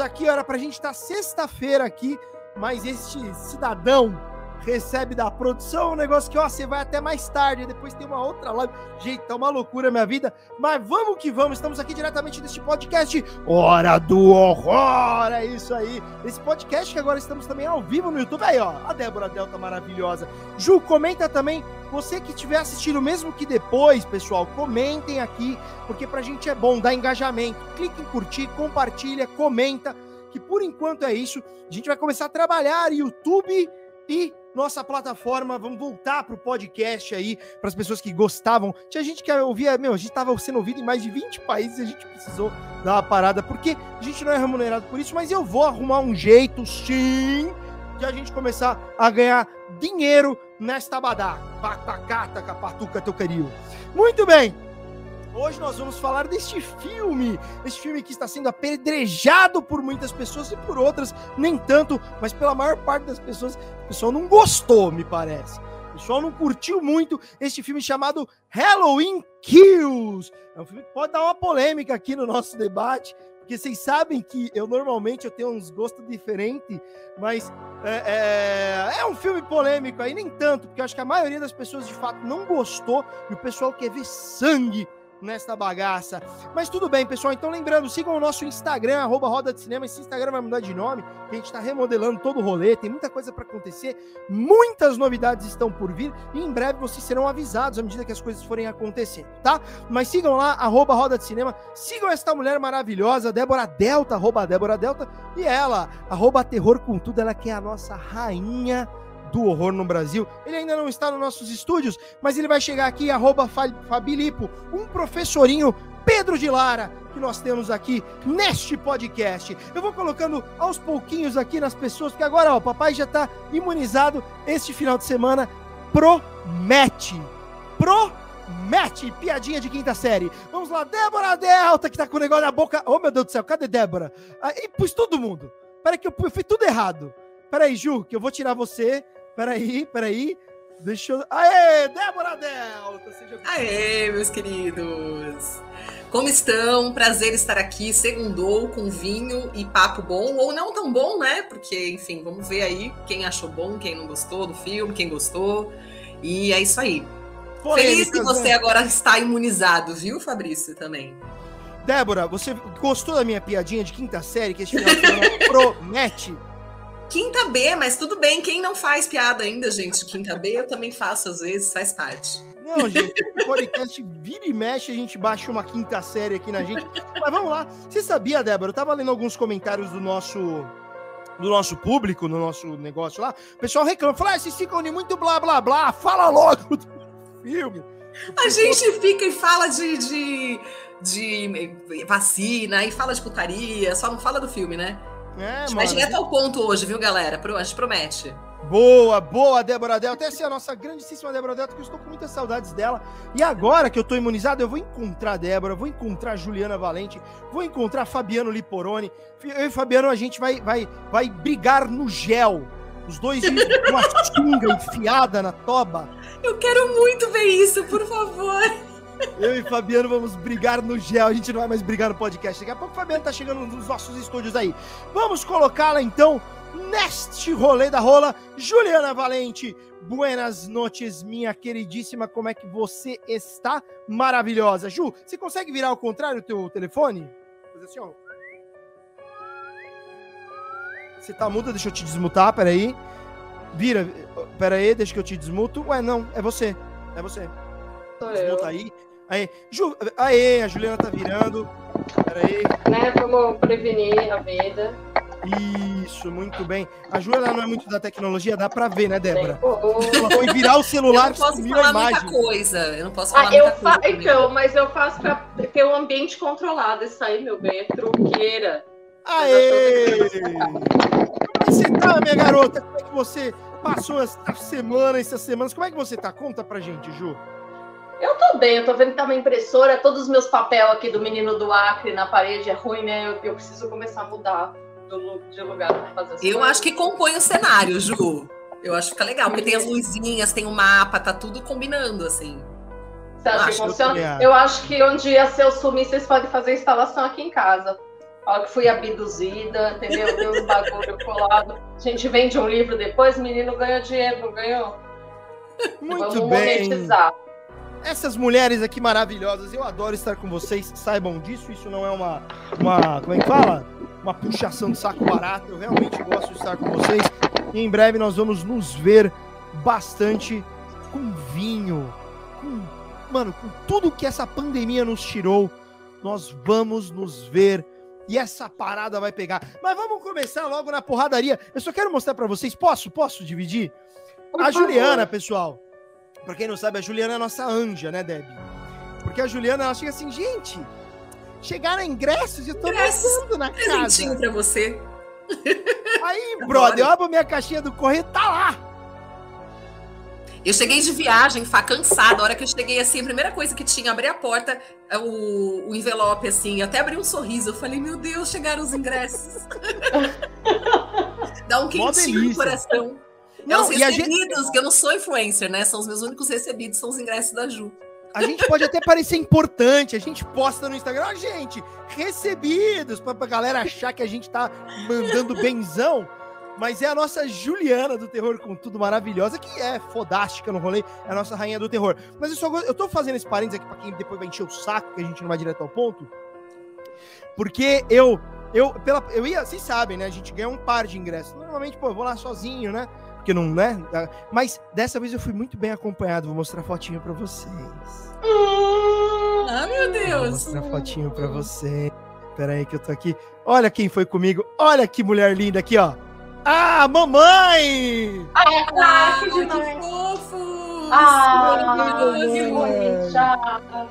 aqui, era pra gente estar sexta-feira aqui, mas este cidadão recebe da produção um negócio que, ó, você vai até mais tarde, depois tem uma outra live. Gente, tá uma loucura minha vida, mas vamos que vamos, estamos aqui diretamente deste podcast Hora do Horror, é isso aí. Esse podcast que agora estamos também ao vivo no YouTube, aí ó, a Débora Delta maravilhosa. Ju, comenta também, você que estiver assistindo, mesmo que depois, pessoal, comentem aqui, porque pra gente é bom dar engajamento. Clique em curtir, compartilha, comenta, que por enquanto é isso. A gente vai começar a trabalhar YouTube e nossa plataforma. Vamos voltar para o podcast aí, para as pessoas que gostavam. Tinha gente que ouvia, meu, a gente estava sendo ouvido em mais de 20 países e a gente precisou dar uma parada, porque a gente não é remunerado por isso, mas eu vou arrumar um jeito, sim, de a gente começar a ganhar dinheiro nesta badá. Pacata, capatuca, teu querido. Muito bem. Hoje nós vamos falar deste filme, este filme que está sendo apedrejado por muitas pessoas e por outras nem tanto, mas pela maior parte das pessoas, o pessoal não gostou, me parece. O pessoal não curtiu muito este filme chamado Halloween Kills. É um filme que pode dar uma polêmica aqui no nosso debate, porque vocês sabem que eu normalmente eu tenho uns gostos diferentes, mas é, é, é, um filme polêmico aí, nem tanto, porque eu acho que a maioria das pessoas de fato não gostou e o pessoal quer ver sangue nesta bagaça. Mas tudo bem, pessoal. Então, lembrando, sigam o nosso Instagram, arroba Roda de Cinema. Esse Instagram vai mudar de nome, que a gente está remodelando todo o rolê. Tem muita coisa para acontecer, muitas novidades estão por vir e em breve vocês serão avisados à medida que as coisas forem acontecendo, tá? Mas sigam lá, arroba Roda de Cinema. Sigam esta mulher maravilhosa, Débora Delta, arroba Débora Delta. E ela, arroba Terror com Tudo, ela que é a nossa rainha do horror no Brasil. Ele ainda não está nos nossos estúdios, mas ele vai chegar aqui, arroba Fabilipo, um professorinho Pedro de Lara, que nós temos aqui neste podcast. Eu vou colocando aos pouquinhos aqui nas pessoas, porque agora ó, o papai já está imunizado. Este final de semana promete. Promete. Piadinha de quinta série. Vamos lá, Débora Delta, que tá com o negócio na boca. Oh, meu Deus do céu, cadê Débora? Ah, e pus todo mundo. Peraí que eu, eu fiz tudo errado. Peraí, Ju, que eu vou tirar você Peraí, peraí. Deixa eu. Aê, Débora Delta! Seja Aê, meus queridos! Como estão? Prazer estar aqui. Segundou com vinho e papo bom, ou não tão bom, né? Porque, enfim, vamos ver aí quem achou bom, quem não gostou do filme, quem gostou. E é isso aí. Feliz que você né? agora está imunizado, viu, Fabrício, também. Débora, você gostou da minha piadinha de quinta série que esse final promete? Quinta B, mas tudo bem. Quem não faz piada ainda, gente, quinta B, eu também faço às vezes, faz parte. Não, gente, o podcast vira e mexe, a gente baixa uma quinta série aqui na gente. Mas vamos lá. Você sabia, Débora? Eu tava lendo alguns comentários do nosso do nosso público, no nosso negócio lá. O pessoal reclama, fala, ah, vocês ficam de muito blá blá blá, fala logo do filme. A gente fica e fala de, de, de vacina, e fala de putaria, só não fala do filme, né? É, mano. Vai direto ao ponto hoje, viu, galera? A gente promete. Boa, boa, Débora Delta. Essa é a nossa grandíssima Débora Delta, que eu estou com muitas saudades dela. E agora que eu estou imunizado, eu vou encontrar a Débora, vou encontrar a Juliana Valente, vou encontrar Fabiano Liporoni. Eu e Fabiano, a gente vai, vai, vai brigar no gel. Os dois com uma sunga enfiada na toba. Eu quero muito ver isso, por favor. Eu e Fabiano vamos brigar no gel. A gente não vai mais brigar no podcast. Daqui a pouco o Fabiano tá chegando nos nossos estúdios aí. Vamos colocá-la então neste rolê da rola. Juliana Valente, buenas noites, minha queridíssima. Como é que você está? Maravilhosa. Ju, você consegue virar ao contrário o teu telefone? Fazer assim, ó. Você tá muda, deixa eu te desmutar, peraí. Vira, peraí, deixa que eu te desmuto. Ué, não, é você. É você. Sou Desmuta eu. aí. Aí, Ju, aê, a Juliana tá virando. Pera aí. Né, vamos prevenir a vida. Isso, muito bem. A Ju ela não é muito da tecnologia, dá pra ver, né, Débora? Ela foi virar o celular e sumiu a imagem. Muita coisa. Eu não posso falar ah, eu fa... coisa. Então, mas eu faço pra ter o um ambiente controlado. Isso aí, meu bem, é truqueira. Aê! Como é que você tá, minha garota? Como é que você passou essa semana, essas semanas? Como é que você tá? Conta pra gente, Ju. Eu tô bem, eu tô vendo que tá uma impressora, todos os meus papéis aqui do menino do Acre na parede é ruim, né? Eu, eu preciso começar a mudar de lugar pra fazer as Eu coisas. acho que compõe o cenário, Ju. Eu acho que fica legal, porque tem as luzinhas, tem o mapa, tá tudo combinando, assim. Você acha que funciona? Eu acho que um dia, se eu sumir, vocês podem fazer instalação aqui em casa. Fala que fui abduzida, entendeu? Deu um bagulho colado. A gente vende um livro depois, o menino ganha dinheiro, não ganhou? Muito Vamos bem. monetizar. Essas mulheres aqui maravilhosas, eu adoro estar com vocês, saibam disso, isso não é uma, uma como é que fala? Uma puxação de saco barato, eu realmente gosto de estar com vocês. E em breve nós vamos nos ver bastante com vinho, com, mano, com tudo que essa pandemia nos tirou, nós vamos nos ver e essa parada vai pegar. Mas vamos começar logo na porradaria. Eu só quero mostrar pra vocês, posso? Posso dividir? A. Juliana, pessoal. Pra quem não sabe, a Juliana é a nossa anja, né, Deb? Porque a Juliana, ela chega assim, gente, chegaram ingressos e eu tô Ingressos. mandando na Presentinho casa. pra você. Aí, brother, eu abro minha caixinha do correio, tá lá. Eu cheguei de viagem, Fá, cansada. A hora que eu cheguei, assim, a primeira coisa que tinha, abri a porta, o, o envelope, assim, até abri um sorriso. Eu falei, meu Deus, chegaram os ingressos. Dá um quentinho no delícia. É Não, os a gente, recebidos, que eu não sou influencer, né? São os meus únicos recebidos, são os ingressos da Ju. a gente pode até parecer importante, a gente posta no Instagram, ó, gente, recebidos, pra, pra galera achar que a gente tá mandando benzão. Mas é a nossa Juliana do Terror com tudo maravilhosa, que é fodástica no rolê, é a nossa rainha do terror. Mas eu só eu tô fazendo esse parênteses aqui pra quem depois vai encher o saco, que a gente não vai direto ao ponto. Porque eu, eu, pela, eu ia, vocês sabem, né? A gente ganha um par de ingressos. Normalmente, pô, eu vou lá sozinho, né? Porque não, né? Mas dessa vez eu fui muito bem acompanhado. Vou mostrar fotinho pra vocês. Ah, meu Vou Deus. mostrar fotinho pra você. Pera aí que eu tô aqui. Olha quem foi comigo. Olha que mulher linda aqui, ó. Ah, mamãe! Ah, que que demais. fofo! Ah, que bonita.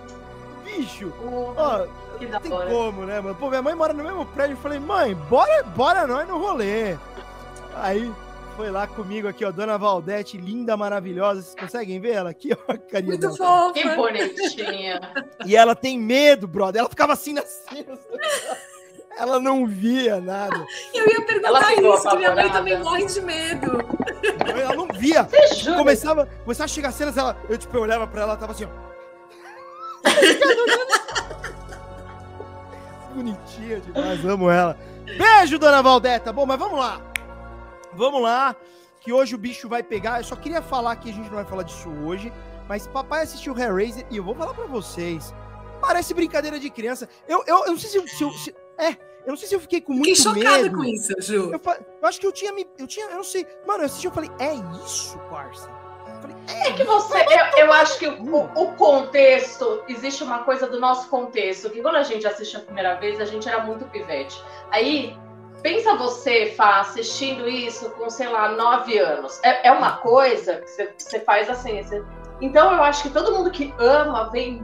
Bicho! Oh, Ó, que da não tem hora. como, né, mano? Pô, minha mãe mora no mesmo prédio. Eu falei, mãe, bora, bora nós no rolê. Aí foi lá comigo aqui, ó, Dona Valdete, linda, maravilhosa. Vocês conseguem ver ela aqui, ó, carinha Muito dela. fofa. Que bonitinha. E ela tem medo, brother. Ela ficava assim na cena. Ela não via nada. Eu ia Ela perguntar isso, que minha mãe também morre de medo. Ela não via. Você jura? Começava, começava a chegar cenas, ela, eu tipo, eu olhava pra ela, ela tava assim, ó. Bonitinha demais, amo ela. Beijo, dona Valdeta. Bom, mas vamos lá. Vamos lá, que hoje o bicho vai pegar. Eu só queria falar que a gente não vai falar disso hoje, mas papai assistiu Hellraiser e eu vou falar pra vocês. Parece brincadeira de criança. Eu, eu, eu não sei se, eu- se eu. se- é, eu não sei se eu fiquei com Fiquei muito chocada medo. com isso, Ju. Eu, eu acho que eu tinha me. Eu tinha. Eu não sei. Mano, eu assisti eu falei, é isso, parça? Eu falei, é, É que você, eu, eu acho que o, o contexto, existe uma coisa do nosso contexto, que quando a gente assiste a primeira vez, a gente era muito pivete. Aí, pensa você, Fá, assistindo isso com, sei lá, nove anos. É, é uma coisa que você, você faz assim. você- Então, eu acho que todo mundo que ama, vem,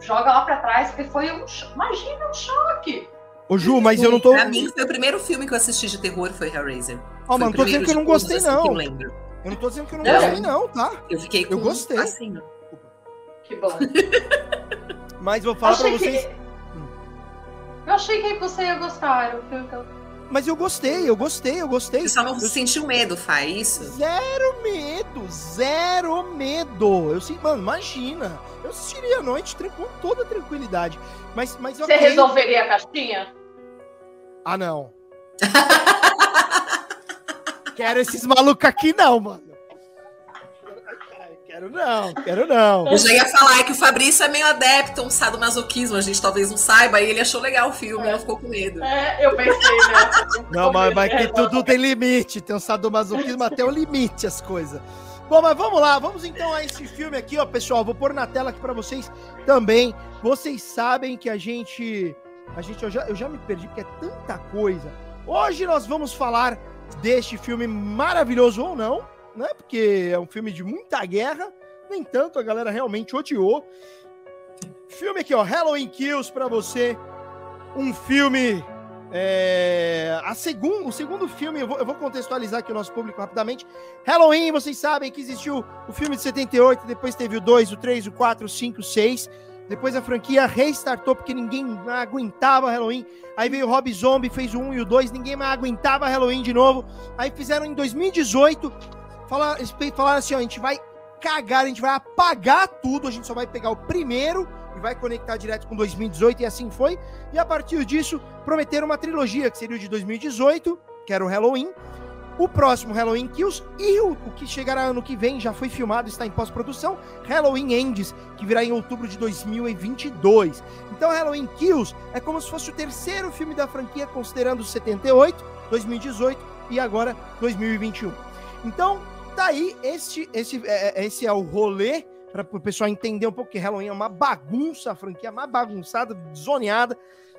joga lá pra trás, porque foi um. cho- Imagina um choque. Ô, Ju, mas eu não tô. Pra mim, foi o primeiro filme que eu assisti de terror, foi Hellraiser. Ó, Foi mano, o tô dizendo que eu não de todos, gostei, assim, não. eu lembro. Eu não tô dizendo que eu não Não. gostei, não, tá? Eu fiquei com Eu gostei. assim. Que bom. Mas vou falar pra Achei vocês. que- Eu achei que você ia gostar. Era o filme que eu Mas eu gostei, eu gostei, eu gostei. Você só não Eu- sentiu medo, faz isso? Zero medo, zero medo. Eu sei, mano, imagina. Eu assistiria à noite com toda tranquilidade. Mas, mas Você ok. resolveria a caixinha? Ah, não. Quero esses malucos aqui, não, mano. Quero não, quero não. Eu já ia falar que o Fabrício é meio adepto a um sadomasoquismo, a gente talvez não saiba, e ele achou legal o filme, ela ficou com medo. É, eu pensei, né? Não, mas, mas que tudo tem limite. Tem um sadomasoquismo até o limite as coisas. Bom, mas vamos lá, vamos então a esse filme aqui, ó, pessoal. Vou pôr na tela aqui pra vocês também. Vocês sabem que a gente. A gente, eu já, eu já me perdi porque é tanta coisa. Hoje nós vamos falar deste filme maravilhoso ou não, né? Porque é um filme de muita guerra. Nem tanto, a galera realmente odiou. Filme aqui, ó, Halloween Kills pra você. Um filme é, a segun, o segundo filme, eu vou, eu vou contextualizar aqui o nosso público rapidamente. Halloween, vocês sabem que existiu o filme de 78, depois teve o 2, o 3, o 4, o 5, o 6. Depois a franquia restartou porque ninguém aguentava Halloween. Aí veio o Rob Zombie, fez o 1 e o 2, ninguém mais aguentava Halloween de novo. Aí fizeram em 2018, falaram, eles falaram assim: ó, a gente vai cagar, a gente vai apagar tudo, a gente só vai pegar o primeiro e vai conectar direto com 2018, e assim foi. E a partir disso, prometeram uma trilogia, que seria o de 2018, que era o Halloween, o próximo Halloween Kills e o, o, que chegará ano que vem, já foi filmado, está em pós-produção, Halloween Ends, que virá em outubro de 2022. Então Halloween Kills é como se fosse o terceiro filme da franquia, considerando 78, 2018 e agora 2021. Então, tá aí, este, esse, é, é, esse é o rolê para o pessoal entender um pouco que Halloween é uma bagunça, a franquia mais bagunçada, zoneada.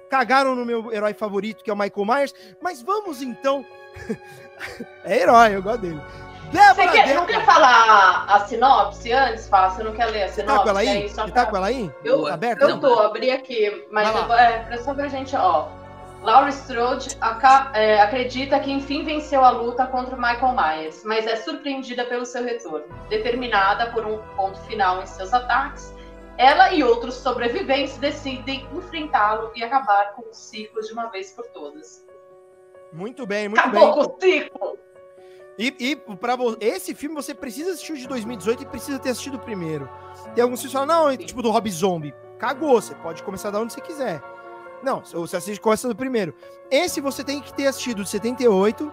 Cagaram no meu herói favorito, que é o Michael Myers. Mas vamos então é herói, eu gosto dele. Débora, Você quer, não quer falar a sinopse antes, Fá? Você não quer ler a sinopse? Você tá com ela aí? Você tá com ela aí? Eu, Aberta? eu tô, abri aqui, mas eu, é, pra só pra gente, ó. Laura Strode é, acredita que enfim venceu a luta contra o Michael Myers, mas é surpreendida pelo seu retorno. Determinada por um ponto final em seus ataques, ela e outros sobreviventes decidem enfrentá-lo e acabar com o ciclo de uma vez por todas. Muito bem, muito Acabou bem. Com o ciclo. E, e para esse filme você precisa assistir o de 2018 e precisa ter assistido o primeiro. Tem alguns que falam, não, Sim. tipo do Rob Zombie. Cagou, você pode começar da onde você quiser. Não, você assiste começa do primeiro. Esse você tem que ter assistido de 78.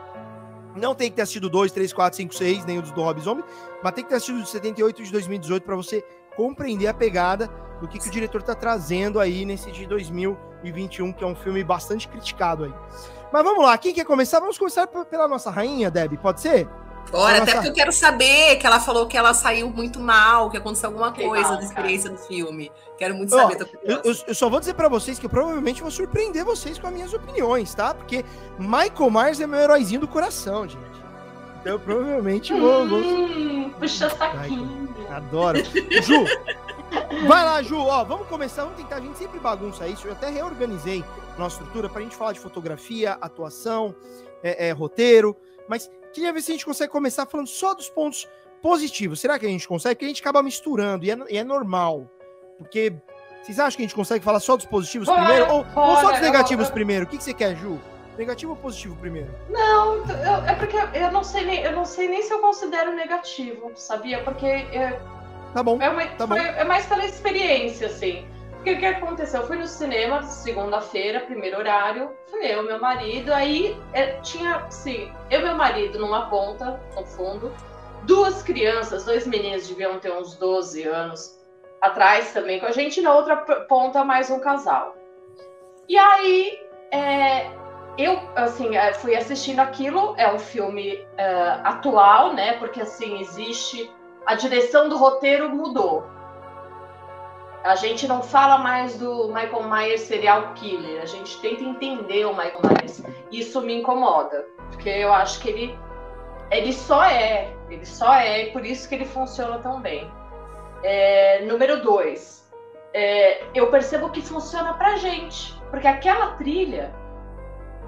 Não tem que ter assistido 2, 3, 4, 5, 6, nem o do Rob Zombie, mas tem que ter assistido de 78 e de 2018 para você compreender a pegada do que, que o diretor tá trazendo aí nesse de 2021, que é um filme bastante criticado aí. Mas vamos lá, quem quer começar? Vamos começar pela nossa rainha, Deb, pode ser? Bora, até porque eu quero saber que ela falou que ela saiu muito mal, que aconteceu alguma coisa mal, da experiência cara. do filme. Quero muito saber. Ó, eu, eu, eu, só vou dizer para vocês que eu provavelmente vou surpreender vocês com as minhas opiniões, tá? Porque Michael Myers é meu heróizinho do coração, gente. Então eu provavelmente vou. vou... Hum, puxa saquinho. Adoro. Ju, vai lá, Ju. Ó, vamos começar. Vamos tentar. A gente sempre bagunça isso. Eu até reorganizei nossa estrutura para a gente falar de fotografia, atuação, é, é, roteiro. Mas queria ver se a gente consegue começar falando só dos pontos positivos. Será que a gente consegue? Porque a gente acaba misturando e é, e é normal. Porque vocês acham que a gente consegue falar só dos positivos bora, primeiro? Ou, bora, ou, só dos negativos primeiro? O que, que você quer, Ju? Negativo ou positivo primeiro? Não, eu, é porque eu não sei nem, eu não sei nem se eu considero negativo, sabia? Porque é, tá bom, é, uma, tá foi, bom. é mais pela experiência, assim. Porque o que aconteceu? Eu fui no cinema segunda-feira, primeiro horário, fui eu, meu marido, aí é, tinha, sim, eu e meu marido numa ponta, no fundo, duas crianças, dois meninos deviam ter uns 12 anos atrás também com a gente, na outra ponta mais um casal. E aí, é, eu, assim, é, fui assistindo aquilo, é um filme uh, atual, né, porque, assim, existe, a direção do roteiro mudou, a gente não fala mais do Michael Myers serial killer, a gente tenta entender o Michael Myers. Isso me incomoda, porque eu acho que ele ele só é, ele só é, e por isso que ele funciona tão bem. É, número dois, é, eu percebo que funciona pra gente, porque aquela trilha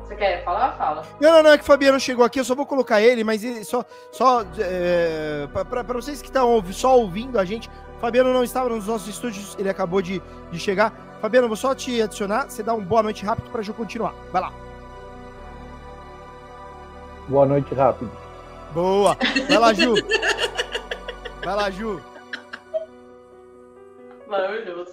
você quer falar? Fala. Não, não, não, é que o Fabiano chegou aqui, eu só vou colocar ele, mas ele só, só é, para vocês que estão só ouvindo a gente, Fabiano não estava nos nossos estúdios, ele acabou de, de chegar. Fabiano, vou só te adicionar, você dá um boa noite rápido para a Ju continuar. Vai lá. Boa noite rápido. Boa. Vai lá, Ju. Vai lá, Ju. Maravilhoso.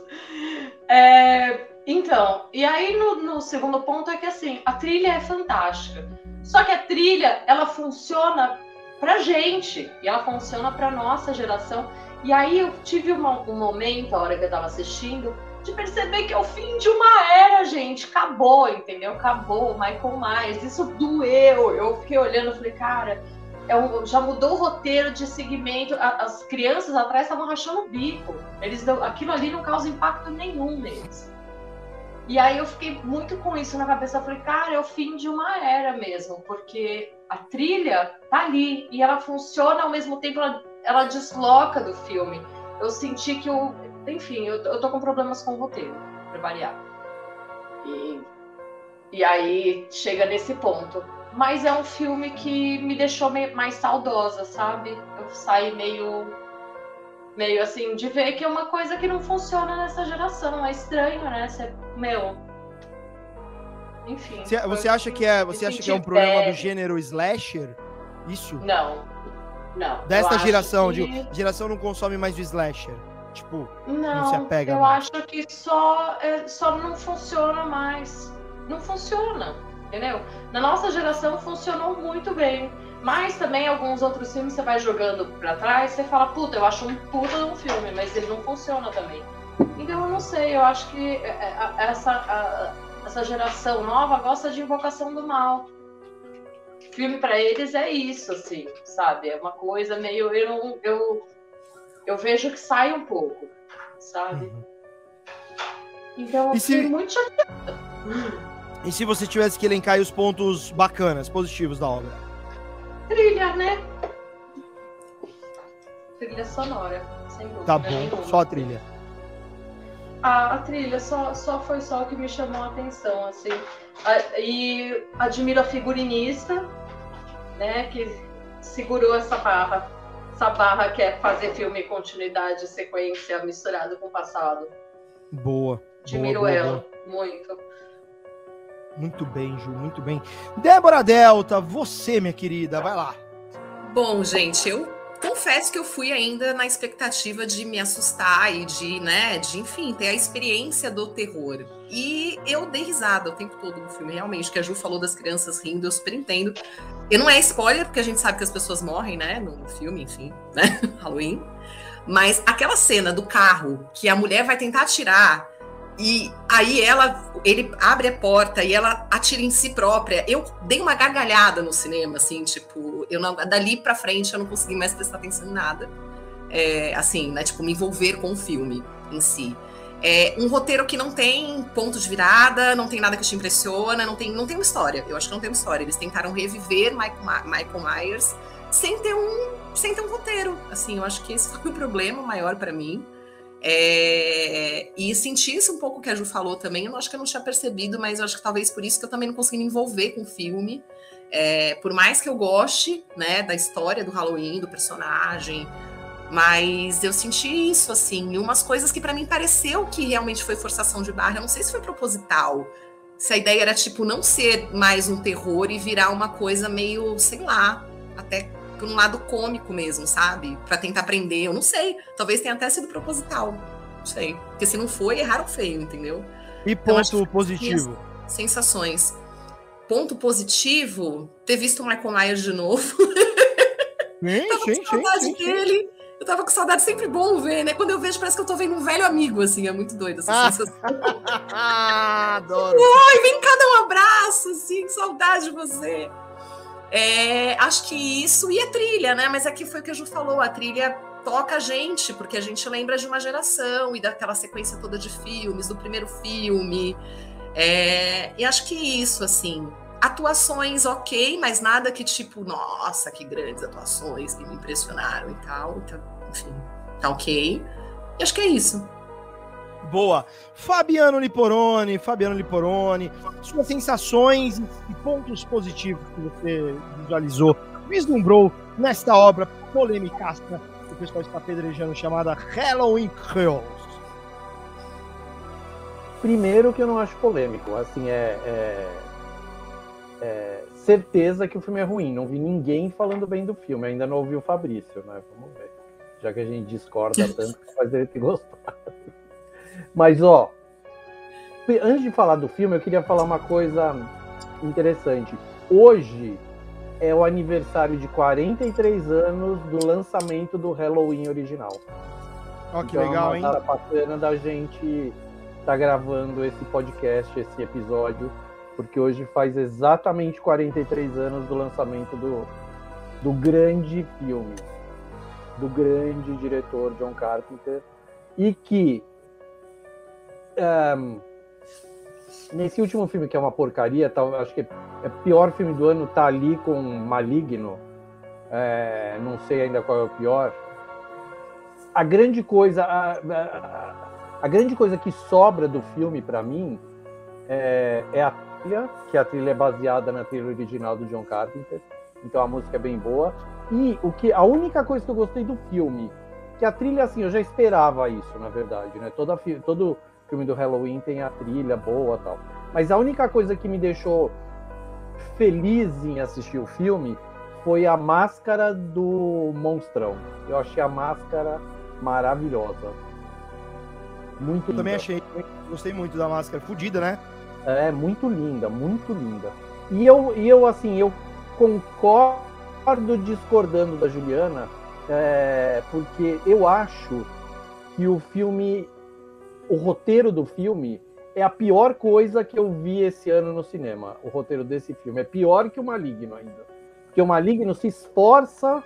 É, então, e aí no, no, segundo ponto é que assim, a trilha é fantástica. Só que a trilha, ela funciona pra gente, e ela funciona pra nossa geração. E aí eu tive uma, um momento, a hora que eu tava assistindo, de perceber que é o fim de uma era, gente. Acabou, entendeu? Acabou, Michael Myers. Isso doeu. Eu fiquei olhando falei, cara, é um, já mudou o roteiro de segmento. as crianças atrás estavam rachando o bico. Eles, aquilo ali não causa impacto nenhum neles. E aí eu fiquei muito com isso na cabeça. Eu falei, cara, é o fim de uma era mesmo, porque a trilha tá ali e ela funciona ao mesmo tempo, ela ela desloca do filme. Eu senti que o. Enfim, eu, eu tô com problemas com o roteiro, pra variar. E, e aí chega nesse ponto. Mas é um filme que me deixou mais saudosa, sabe? Eu saí meio. meio assim, de ver que é uma coisa que não funciona nessa geração. É estranho, né? Você, meu. Enfim. Você, você acha que é, você acha que é um problema do gênero slasher? Isso? Não, Não. Desta geração, que- de geração não consome mais o slasher. Tipo, Não, se apega eu mais. acho que só, é, só não funciona mais. Não funciona, entendeu? Na nossa geração funcionou muito bem. Mas também alguns outros filmes você vai jogando pra trás, você fala, puta, eu acho um puta de um filme, mas ele não funciona também. Então eu não sei, eu acho que é, é, a- essa, a- essa geração nova gosta de invocação do mal. Filme pra eles é isso, assim, sabe? É uma coisa meio. Eu, não- eu, eu vejo que sai um pouco, sabe? uhum. Então eu E se- fiquei muito chateada. E se você tivesse que elencar os pontos bacanas, positivos da obra? Trilha, né? Trilha sonora, sem dúvida. Tá bom, nenhuma. só a trilha. A, a trilha só, só foi só o que me chamou a atenção, assim. A- e admiro a figurinista, né, que segurou essa barra. Essa barra que é fazer filme continuidade, sequência misturado com o passado. Boa. Admiro boa, boa, ela muito. Muito bem, Ju, muito bem. Débora Delta, você, minha querida, vai lá. Bom, gente, eu confesso que eu fui ainda na expectativa de me assustar e de, né, de, enfim, ter a experiência do terror. E eu dei risada o tempo todo no filme, realmente, que a Ju falou das crianças rindo, eu super entendo. E não é spoiler, porque a gente sabe que as pessoas morrem, né, no filme, enfim, né, Halloween. Mas aquela cena do carro que a mulher vai tentar atirar e aí ela, ele abre a porta e ela atira em si própria. Eu dei uma gargalhada no cinema, assim, tipo, eu não, dali pra frente eu não consegui mais prestar atenção em nada. É, assim, né, tipo, me envolver com o filme em si. É um roteiro que não tem ponto de virada, não tem nada que te impressiona, não tem, não tem uma história. Eu acho que não tem uma história. Eles tentaram reviver Michael, Michael Myers sem ter um, sem ter um roteiro. Assim, eu acho que esse foi o problema maior pra mim. É, e senti isso um pouco que a Ju falou também. Eu acho que eu não tinha percebido, mas eu acho que talvez por isso que eu também não consegui me envolver com o filme. É, por mais que eu goste, né, da história do Halloween, do personagem, mas eu senti isso, assim, e umas coisas que pra mim pareceu que realmente foi forçação de barra. Eu não sei se foi proposital. Se a ideia era, tipo, não ser mais um terror e virar uma coisa meio, sei lá, até por um lado cômico mesmo, sabe? Pra tentar prender, eu não sei. Talvez tenha até sido proposital. Não sei. Porque se não foi, erraram feio, entendeu? E Então, ponto que positivo. Sensações. Ponto positivo, ter visto o Michael Myers de novo. Sim, tava sim, com saudade sim, sim, sim. dele. Eu tava com saudade, sempre bom ver, né? Quando eu vejo, parece que eu tô vendo um velho amigo, assim, é muito doido essa Ah. sensação. Ah, adoro. Ai, vem cá dar um abraço, assim, que saudade de você. É, acho que isso, e a trilha, né? Mas aqui foi o que a Ju falou, a trilha toca a gente, porque a gente lembra de uma geração e daquela sequência toda de filmes, do primeiro filme. É, e acho que isso, assim, atuações ok, mas nada que tipo, nossa, que grandes atuações que me impressionaram e tal. Então, enfim, tá ok. E acho que é isso. Boa. Fabiano Liporoni, Fabiano Liporoni, suas sensações e pontos positivos que você visualizou, vislumbrou nesta obra polêmica que o pessoal está apedrejando, chamada Halloween Kills. Primeiro que eu não acho polêmico, assim, é, é- é certeza que o filme é ruim. Não vi ninguém falando bem do filme, ainda não ouvi o Fabrício, né? Vamos ver. Já que a gente discorda tanto, faz ele ter gostado. Mas, ó, antes de falar do filme, eu queria falar uma coisa interessante. Hoje é o aniversário de 43 anos do lançamento do Halloween original. Ó, que Então, legal, é hein? uma data bacana da gente estar gravando esse podcast, esse episódio, porque hoje faz exatamente 43 anos do lançamento do, do grande filme, do grande diretor John Carpenter, e que nesse último filme, que é uma porcaria, tal, acho que é pior filme do ano, tá ali com Maligno, é, não sei ainda qual é o pior, a grande coisa, a, a- a grande coisa que sobra do filme para mim é, é a trilha, que a trilha é baseada na trilha original do John Carpenter, então a música é bem boa. E o que a única coisa que eu gostei do filme, que a trilha assim, eu já esperava isso, na verdade, né? Toda, todo filme do Halloween tem a trilha boa, tal. Mas a única coisa que me deixou feliz em assistir o filme foi a máscara do monstrão. Eu achei a máscara maravilhosa. Muito Eu também achei. Gostei muito da máscara. Fudida, né? É, muito linda, muito linda. E eu, e eu assim, eu concordo discordando da Juliana, é, porque eu acho que o filme, o roteiro do filme é a pior coisa que eu vi esse ano no cinema. O roteiro desse filme é pior que o Maligno ainda. Porque o Maligno se esforça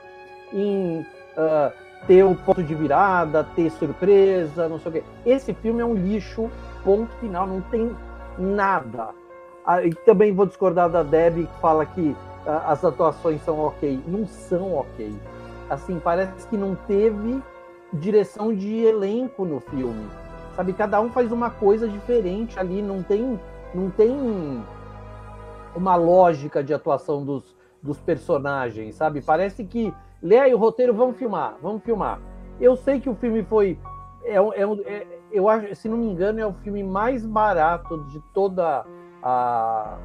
em uh, ter o ponto de virada, ter surpresa, não sei o quê. Esse filme é um lixo, ponto final, não tem nada. Ah, e também vou discordar da Debbie, que fala que uh, as atuações são ok. Não são ok. Assim, parece que não teve direção de elenco no filme. Sabe, cada um faz uma coisa diferente ali, não tem, não tem uma lógica de atuação dos, dos personagens, sabe? Parece que lê aí o roteiro, vamos filmar, vamos filmar. Eu sei que o filme foi. É, é, é, eu acho, se não me engano, é o filme mais barato de toda a.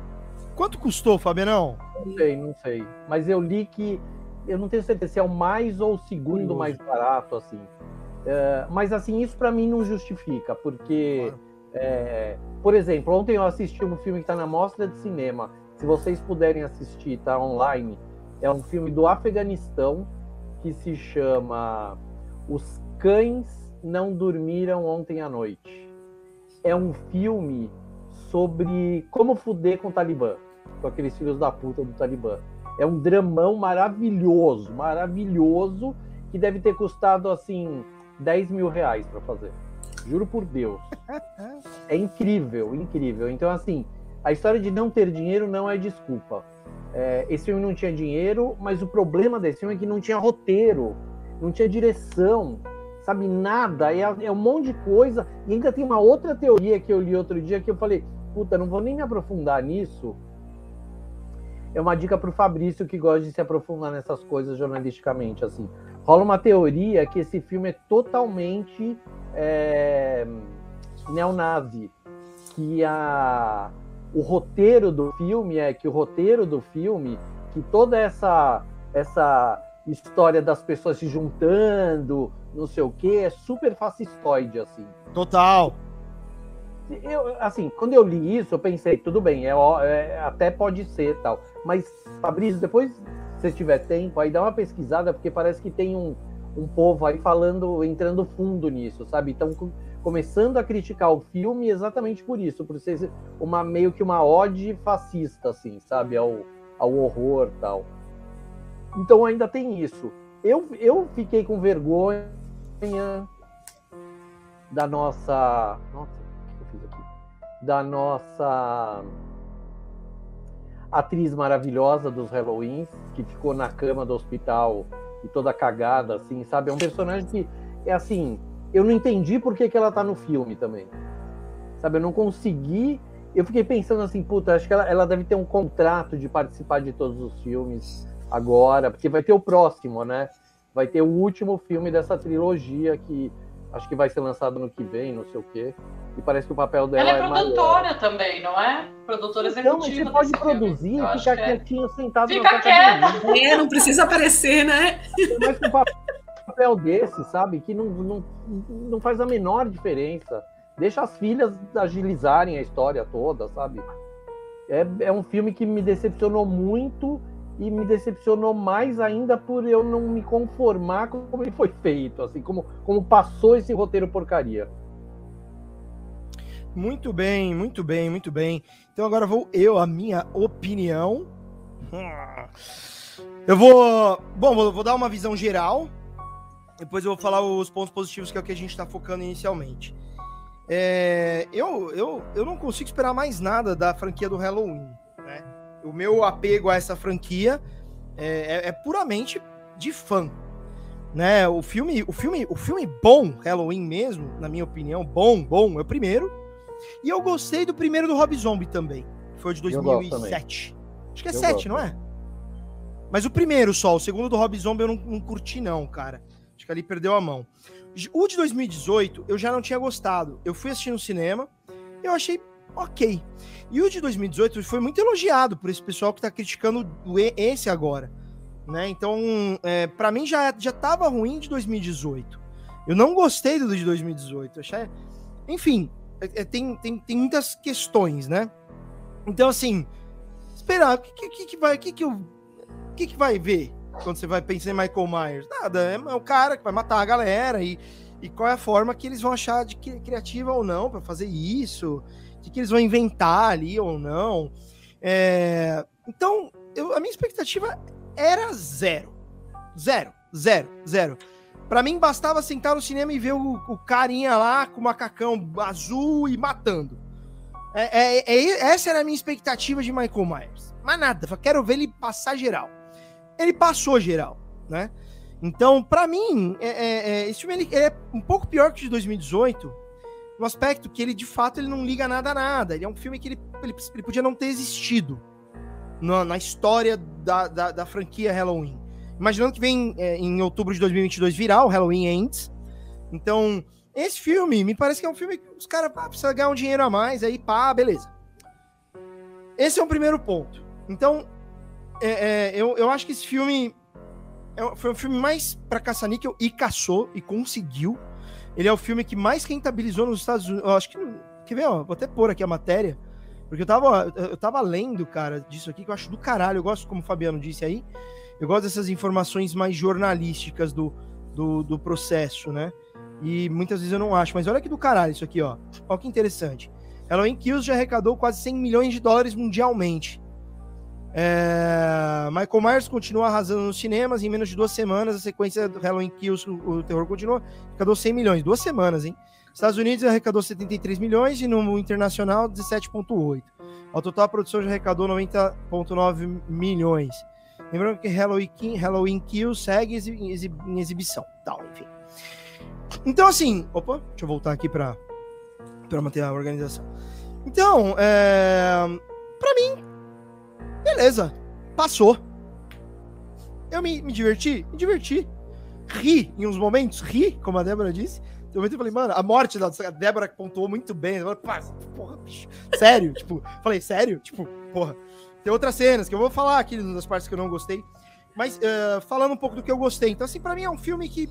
Quanto custou, Fabianão? Não sei, não sei. Mas eu li que. Eu não tenho certeza se é o mais ou o segundo mais barato, assim. É, mas, assim, isso para mim não justifica, porque. É, por exemplo, ontem eu assisti um filme que está na mostra de cinema. Se vocês puderem assistir, tá online é um filme do Afeganistão que se chama Os Cães Não Dormiram Ontem à Noite. É um filme sobre como fuder com o Talibã, com aqueles filhos da puta do Talibã. É um dramão maravilhoso, maravilhoso, que deve ter custado assim 10 mil reais para fazer. Juro por Deus. É incrível, incrível. Então, assim, a história de não ter dinheiro não é desculpa. É, esse filme não tinha dinheiro, mas o problema desse filme é que não tinha roteiro, não tinha direção, sabe? Nada. É, é, um monte de coisa. E ainda tem uma outra teoria que eu li outro dia que eu falei, puta, não vou nem me aprofundar nisso. É uma dica para o Fabrício que gosta de se aprofundar nessas coisas jornalisticamente. Assim, rola uma teoria que esse filme é totalmente é, neonazi, que a o roteiro do filme é que o roteiro do filme, que toda essa essa história das pessoas se juntando, não sei o que, é super fascistoide, assim. Total. Eu, assim, quando eu li isso, eu pensei, tudo bem, é, é até pode ser tal. Mas, Fabrício, depois, se tiver tempo, aí dá uma pesquisada, porque parece que tem um, um povo aí falando, entrando fundo nisso, sabe? Então, começando a criticar o filme exatamente por isso, por ser uma meio que uma ode fascista, assim, sabe, ao, ao horror tal. Então ainda tem isso. Eu, eu fiquei com vergonha da nossa. Nossa, o que eu fiz aqui? Da nossa atriz maravilhosa dos Halloweens, que ficou na cama do hospital e toda cagada, assim, sabe? É um personagem que é assim, eu não entendi por que, que ela tá no filme também. Sabe, eu não consegui. Eu fiquei pensando assim, puta, acho que ela, ela deve ter um contrato de participar de todos os filmes agora, porque vai ter o próximo, né? Vai ter o último filme dessa trilogia que acho que vai ser lançado no que vem, não sei o quê. E parece que o papel dela Ela é, é produtora maior. também, não é? Produtora executiva. Então, você pode produzir e ficar é. quietinho, sentado Fica quieta. É, não precisa aparecer, né? Mas o papel papel desse, sabe? Que não, não, não faz a menor diferença. Deixa as filhas agilizarem a história toda, sabe? É, é um filme que me decepcionou muito e me decepcionou mais ainda por eu não me conformar com como ele foi feito, assim, como, como passou esse roteiro porcaria. Muito bem, muito bem, muito bem. Então agora vou eu, a minha opinião. Eu vou. Bom, vou, vou dar uma visão geral depois eu vou falar os pontos positivos, que é o que a gente está focando inicialmente. É, eu, eu, eu não consigo esperar mais nada da franquia do Halloween. O meu apego a essa franquia é, é, é puramente de fã. Né? O filme, o filme, o filme bom, Halloween mesmo, na minha opinião, bom, bom, é o primeiro. E eu gostei do primeiro do Rob Zombie também, que foi de 2007. Acho que é eu 7, gosto. não é? Mas o primeiro só, o segundo do Rob Zombie eu não, não curti não, cara. Acho que ali perdeu a mão. O de 2018 eu já não tinha gostado. Eu fui assistir no cinema, eu achei ok. E o de 2018 foi muito elogiado por esse pessoal que está criticando esse agora. né? Então, é, para mim já já ruim de 2018. Eu não gostei do de 2018. Achei... Enfim, é, é, tem, tem, tem muitas questões, né? Então, assim, esperar, o que, que, que vai, que que, eu, que que vai ver quando você vai pensar em Michael Myers? Nada, é, é o cara que vai matar a galera e, e qual é a forma que eles vão achar de criativa ou não para fazer isso, o que, eles vão inventar ali ou não. É, então, eu, a minha expectativa era zero. Zero, zero, zero. Para mim, bastava sentar no cinema e ver o, o carinha lá com o macacão azul e matando. É, é, é, essa era a minha expectativa de Michael Myers. Mas nada, quero ver ele passar geral. Ele passou geral, né? Então, para mim, é, é, é, esse filme ele, é um pouco pior que o de 2018, no aspecto que ele, de fato, ele não liga nada a nada. Ele é um filme que ele, ele, ele podia não ter existido na, na história da, da, da, franquia Halloween. Imaginando que vem é, em outubro de 2022 virar o Halloween Ends. Então, esse filme me parece que é um filme que os caras ah, precisam ganhar um dinheiro a mais, aí pá, beleza. Esse é o primeiro ponto. Então, é, é, eu, eu acho que esse filme é, foi o filme mais pra caça-níquel e caçou e conseguiu. Ele é o filme que mais rentabilizou nos Estados Unidos. Eu acho que. Quer ver, ó? Vou até pôr aqui a matéria. Porque eu tava, eu tava lendo, cara, disso aqui que eu acho do caralho. Eu gosto, como o Fabiano disse aí, eu gosto dessas informações mais jornalísticas do, do, do processo, né? E muitas vezes eu não acho. Mas olha que do caralho isso aqui, ó. Olha que interessante. Halloween Kills já arrecadou quase 100 milhões de dólares mundialmente. É... Michael Myers continua arrasando nos cinemas. Em menos de duas semanas, a sequência do Halloween Kills, o, terror continua. Arrecadou 100 milhões. Duas semanas, hein? Estados Unidos arrecadou 73 milhões e no internacional 17,8. Ao total, a produção já arrecadou 90,9 milhões. Lembrando que Halloween, Halloween Kills segue em exibição. Tal, enfim. Então, assim, opa, deixa eu voltar aqui para manter a organização. Então, é, para mim, beleza, passou. Eu me, me diverti, me diverti. Ri em uns momentos, ri, como a Débora disse. Eu falei, mano, a morte da Débora pontuou muito bem. porra, bicho, sério? tipo, falei, sério? Tipo, porra. Tem outras cenas que eu vou falar aqui das partes que eu não gostei. Mas uh, falando um pouco do que eu gostei. Então, assim, pra mim é um filme que.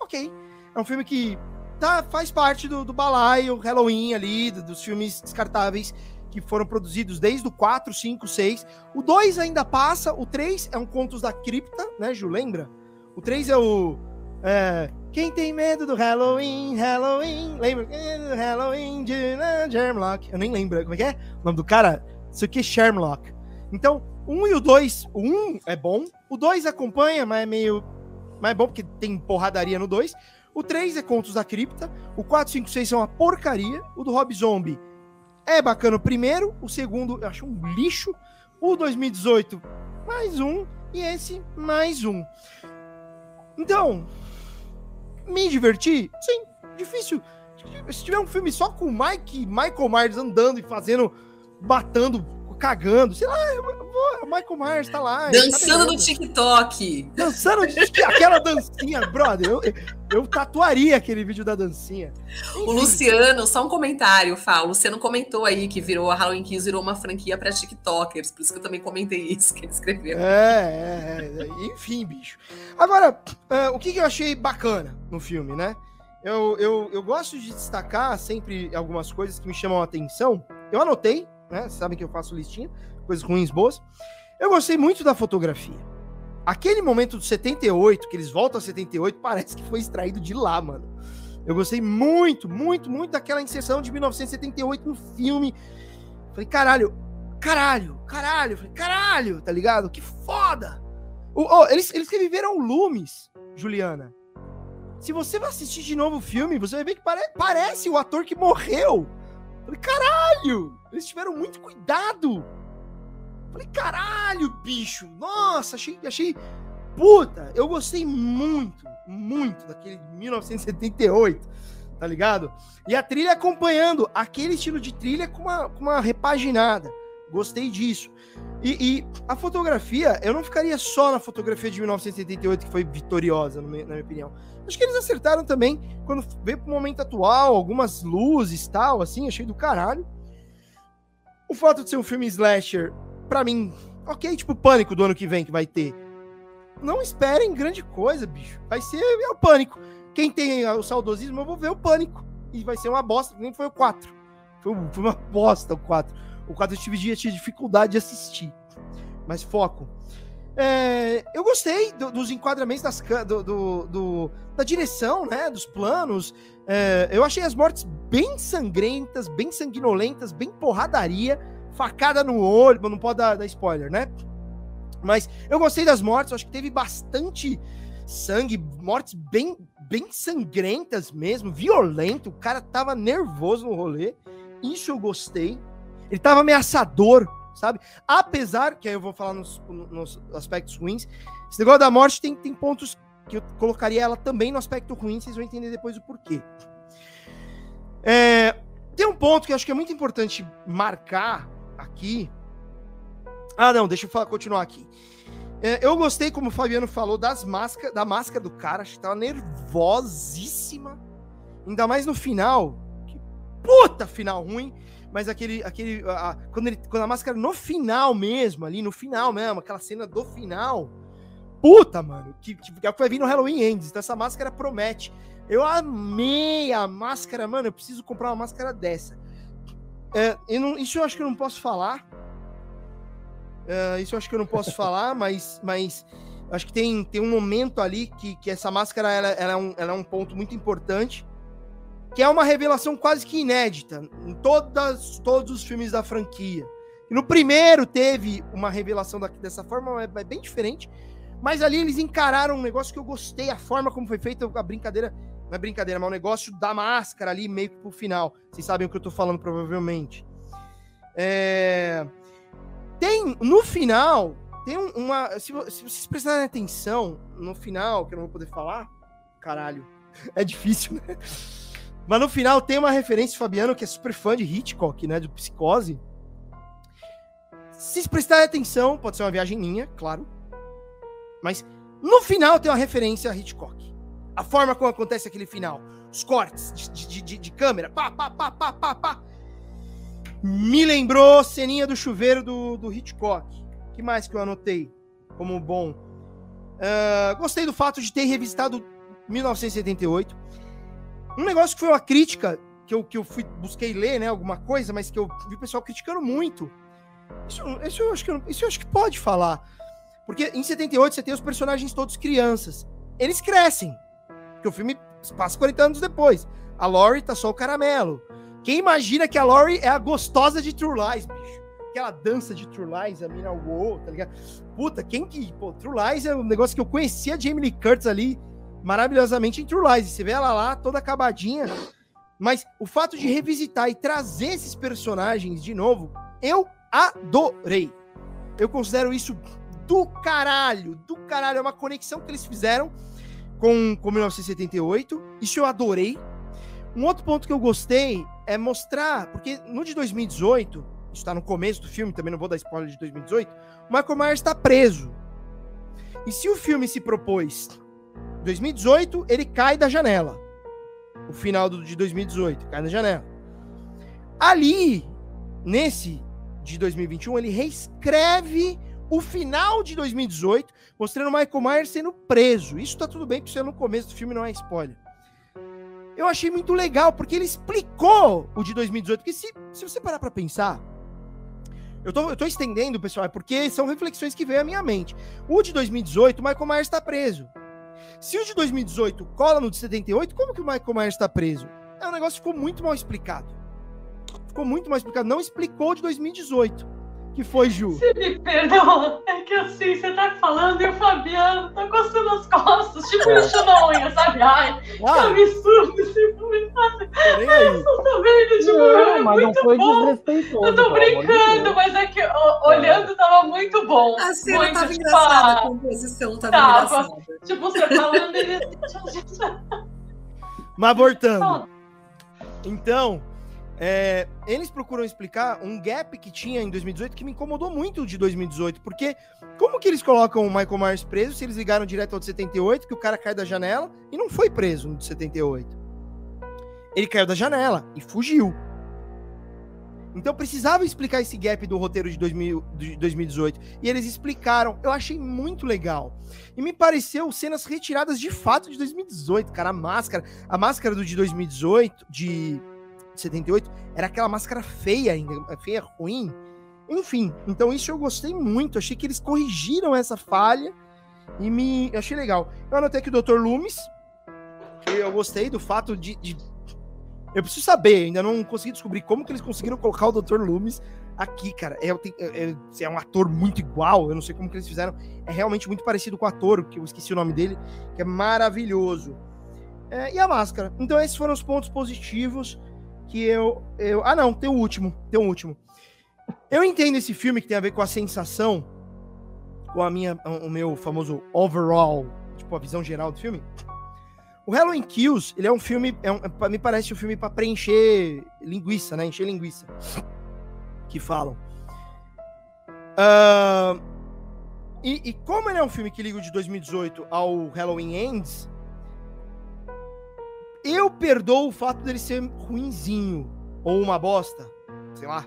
Ok é um filme que tá, faz parte do, do balaio Halloween ali, do, dos filmes descartáveis que foram produzidos desde o 4, 5, 6. O 2 ainda passa, o 3 é um Contos da Cripta, né, Ju? Lembra? O 3 é o. É, quem tem medo do Halloween, Halloween, lembra? Halloween, Sherlock. Eu nem lembro, como é que é? O nome do cara? Isso aqui é Sherlock. Então, um e o 2, o 1 um é bom, o 2 acompanha, mas é meio. Mas é bom porque tem porradaria no 2. O 3 é Contos da Cripta. O 4, 5, 6 é uma porcaria. O do Rob Zombie é bacana o primeiro. O segundo eu acho um lixo. O 2018, mais um. E esse, mais um. Então, me diverti? Sim, difícil. Se tiver um filme só com o Mike, Michael Myers andando e fazendo, batendo cagando, sei lá, o Michael Myers tá lá. Dançando tá no TikTok. Dançando aquela dancinha, brother. Eu, eu tatuaria aquele vídeo da dancinha. Enfim. O Luciano, só um comentário, Fá. O Luciano comentou aí que virou a Halloween Kills virou uma franquia para TikTokers, por isso que eu também comentei isso que ele escreveu. É, é, é. enfim, bicho. Agora, uh, o que, que eu achei bacana no filme, né? Eu, eu, eu gosto de destacar sempre algumas coisas que me chamam a atenção. Eu anotei, né? Sabem que eu faço listinha, coisas ruins, boas. Eu gostei muito da fotografia. Aquele momento do 78, que eles voltam a 78, parece que foi extraído de lá, mano. Eu gostei muito, muito, muito daquela inserção de 1978 no filme. Falei, caralho, caralho, caralho, falei, caralho, tá ligado? Que foda! O, oh, eles, eles reviveram Lumes, Juliana. Se você vai assistir de novo o filme, você vai ver que pare, parece o ator que morreu. Falei, caralho! Eles tiveram muito cuidado. Falei, caralho, bicho! Nossa, achei, achei. Puta, eu gostei muito, muito daquele 1978, tá ligado? E a trilha acompanhando aquele estilo de trilha com uma, com uma repaginada. Gostei disso. E, e, a fotografia, eu não ficaria só na fotografia de 1978, que foi vitoriosa, na minha opinião. Acho que eles acertaram também quando veio pro momento atual, algumas luzes tal, assim, achei do caralho. O fato de ser um filme slasher, para mim, ok, tipo Pânico do ano que vem que vai ter. não esperem grande coisa, bicho. Vai ser é o pânico. Quem tem o saudosismo, eu vou ver o pânico. E vai ser uma bosta, nem foi o 4. Foi, foi uma bosta o 4. O 4 eu tive tinha dificuldade de assistir. Mas foco. É, eu gostei do, dos enquadramentos das, do, do, do, da direção, né? Dos planos. É, eu achei as mortes bem sangrentas, bem sanguinolentas, bem porradaria, facada no olho. Não pode dar, dar spoiler, né? Mas eu gostei das mortes, acho que teve bastante sangue, mortes bem, bem sangrentas mesmo, violento. O cara tava nervoso no rolê. Isso eu gostei. Ele tava ameaçador, sabe? Apesar, que aí eu vou falar nos, nos aspectos ruins, esse negócio da morte tem, tem pontos que eu colocaria ela também no aspecto ruim, vocês vão entender depois o porquê. É, tem um ponto que eu acho que é muito importante marcar aqui. Ah, não, deixa eu falar, continuar aqui. É, eu gostei, como o Fabiano falou, das máscaras, da máscara do cara. Acho que tava nervosíssima. Ainda mais no final. Que puta final ruim. Mas aquele. aquele a, a, quando, ele, quando a máscara no final mesmo, ali no final mesmo, aquela cena do final. Puta, mano. Que, que, que vai vir no Halloween Ends. Então essa máscara promete. Eu amei a máscara, mano. Eu preciso comprar uma máscara dessa. É, eu não, isso eu acho que eu não posso falar Uh, isso eu acho que eu não posso falar, mas, mas acho que tem, tem um momento ali que, que essa máscara ela, ela, é um, ela é um ponto muito importante, que é uma revelação quase que inédita em todas, todos os filmes da franquia. E no primeiro teve uma revelação dessa forma, é, é bem diferente, mas ali eles encararam um negócio que eu gostei, a forma como foi feita a brincadeira, não é brincadeira, mas o negócio da máscara ali meio que pro final. Vocês sabem o que eu tô falando, provavelmente. É... Tem, no final, tem uma. Se, se vocês prestarem atenção, no final, que eu não vou poder falar, caralho, é difícil, né? Mas no final tem uma referência, Fabiano, que é super fã de Hitchcock, né? De Psicose. Se prestarem atenção, pode ser uma viagem minha, claro. Mas no final tem uma referência a Hitchcock. A forma como acontece aquele final. Os cortes de, de, de, de câmera. Pá, pá, pá, pá, pá, pá. Me lembrou ceninha do chuveiro do, do Hitchcock. que mais que eu anotei como bom? Uh, gostei do fato de ter revisitado 1978. Um negócio que foi uma crítica que eu, que eu fui, busquei ler, né? Alguma coisa, mas que eu vi o pessoal criticando muito. Isso, isso, eu acho que, isso eu acho que pode falar. Porque em 78 você tem os personagens todos crianças. Eles crescem. Porque o filme passa 40 anos depois. A Laurie tá só o caramelo. Quem imagina que a Laurie é a gostosa de True Lies, bicho? Aquela dança de True Lies, a mina Wow, tá ligado? Puta, quem que. Pô, True Lies é um negócio que eu conhecia a Jamie Lee Curtis ali maravilhosamente em True Lies. Você vê ela lá toda acabadinha. Mas o fato de revisitar e trazer esses personagens de novo, eu adorei. Eu considero isso do caralho, do caralho. É uma conexão que eles fizeram com, com 1978. Isso eu adorei. Um outro ponto que eu gostei é mostrar, porque no de 2018, está no começo do filme, também não vou dar spoiler de 2018, o Michael Myers está preso. E se o filme se propôs 2018, ele cai da janela. O final de 2018, cai da janela. Ali, nesse de 2021, ele reescreve o final de 2018, mostrando Michael Myers sendo preso. Isso tá tudo bem, porque isso é no começo do filme, não é spoiler eu achei muito legal, porque ele explicou o de 2018. Porque se, se você parar para pensar, eu tô, eu tô estendendo, pessoal, é porque são reflexões que veio à minha mente. O de 2018, o Michael Myers está preso. Se o de 2018 cola no de 78, como que o Michael Myers está preso? É um negócio que ficou muito mal explicado. Ficou muito mal explicado. Não explicou o de 2018 que foi, Ju? Você me perdoa. É que assim, você tá falando e o Fabiano tá coçando as costas, tipo é. lixando a unha, sabe? Ai, ah. que absurdo esse comentário. Eu tô vendo, tipo, não, é mas muito não foi bom. desrespeitoso. Eu tô brincando, mas é que ó, olhando tava muito bom. A cena muito, tava tipo, engraçada, a composição tava, tava engraçada. Tipo, você falando, ele... Mas voltando. Então, é, eles procuram explicar um gap que tinha em 2018 que me incomodou muito de 2018, porque como que eles colocam o Michael Myers preso se eles ligaram direto ao de 78, que o cara cai da janela e não foi preso no de 78? Ele caiu da janela e fugiu. Então precisava explicar esse gap do roteiro de, 2000, de 2018. E eles explicaram. Eu achei muito legal. E me pareceu cenas retiradas de fato de 2018, cara. A máscara. A máscara do de 2018, de 78, era aquela máscara feia ainda. Feia, ruim. Enfim, então isso eu gostei muito. Achei que eles corrigiram essa falha. E me. Achei legal. Eu anotei aqui o Dr. Loomis. Que eu gostei do fato de, de eu preciso saber, ainda não consegui descobrir como que eles conseguiram colocar o Dr. Loomis aqui, cara. É, é, é, um ator muito igual, eu não sei como que eles fizeram. É realmente muito parecido com o ator, que eu esqueci o nome dele, que é maravilhoso. É, e a máscara. Então, esses foram os pontos positivos que eu, eu. Ah, não, tem o último. Tem o último. Eu entendo esse filme que tem a ver com a sensação, com a minha, o meu famoso overall, tipo, a visão geral do filme. O Halloween Kills, ele é um filme, é um, me parece um filme para preencher linguiça, né? Encher linguiça. Que falam. Uh, e, e, como ele é um filme que liga de 2018 ao Halloween Ends, eu perdoo o fato dele ser ruinzinho ou uma bosta, sei lá.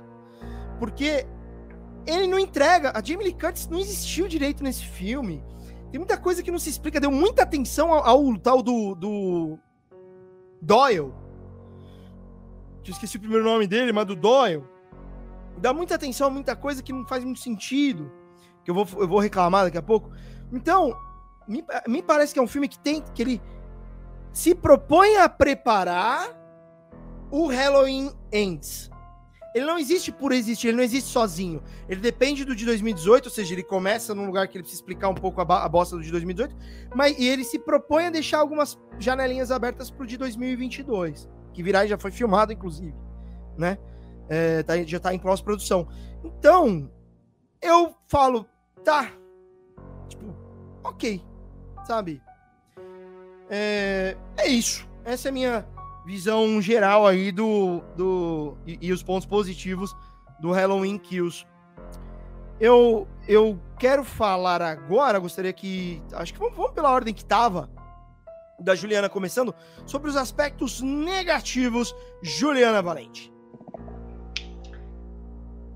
Porque ele não entrega. A Jamie Lee Curtis não existiu direito nesse filme. Tem muita coisa que não se explica. Deu muita atenção ao, ao tal do, do Doyle. Eu esqueci o primeiro nome dele, mas do Doyle. Dá muita atenção a muita coisa que não faz muito sentido. Que eu vou, eu vou reclamar daqui a pouco. Então, me, me parece que é um filme que tem. que ele se propõe a preparar o Halloween Ends ele não existe por existir, ele não existe sozinho. Ele depende do de 2018, ou seja, ele começa num lugar que ele precisa explicar um pouco a, a bosta do de 2018, mas e ele se propõe a deixar algumas janelinhas abertas pro de 2022, que virá e já foi filmado, inclusive, né? É, tá, já tá em pós-produção. Então, eu falo, tá, tipo, ok, sabe? É, é isso. Essa é a minha visão geral aí do. do e, e, os pontos positivos do Halloween Kills. Eu, eu quero falar agora, gostaria que. Acho que vamos, vamos pela ordem que tava. Da Juliana começando, sobre os aspectos negativos, Juliana Valente.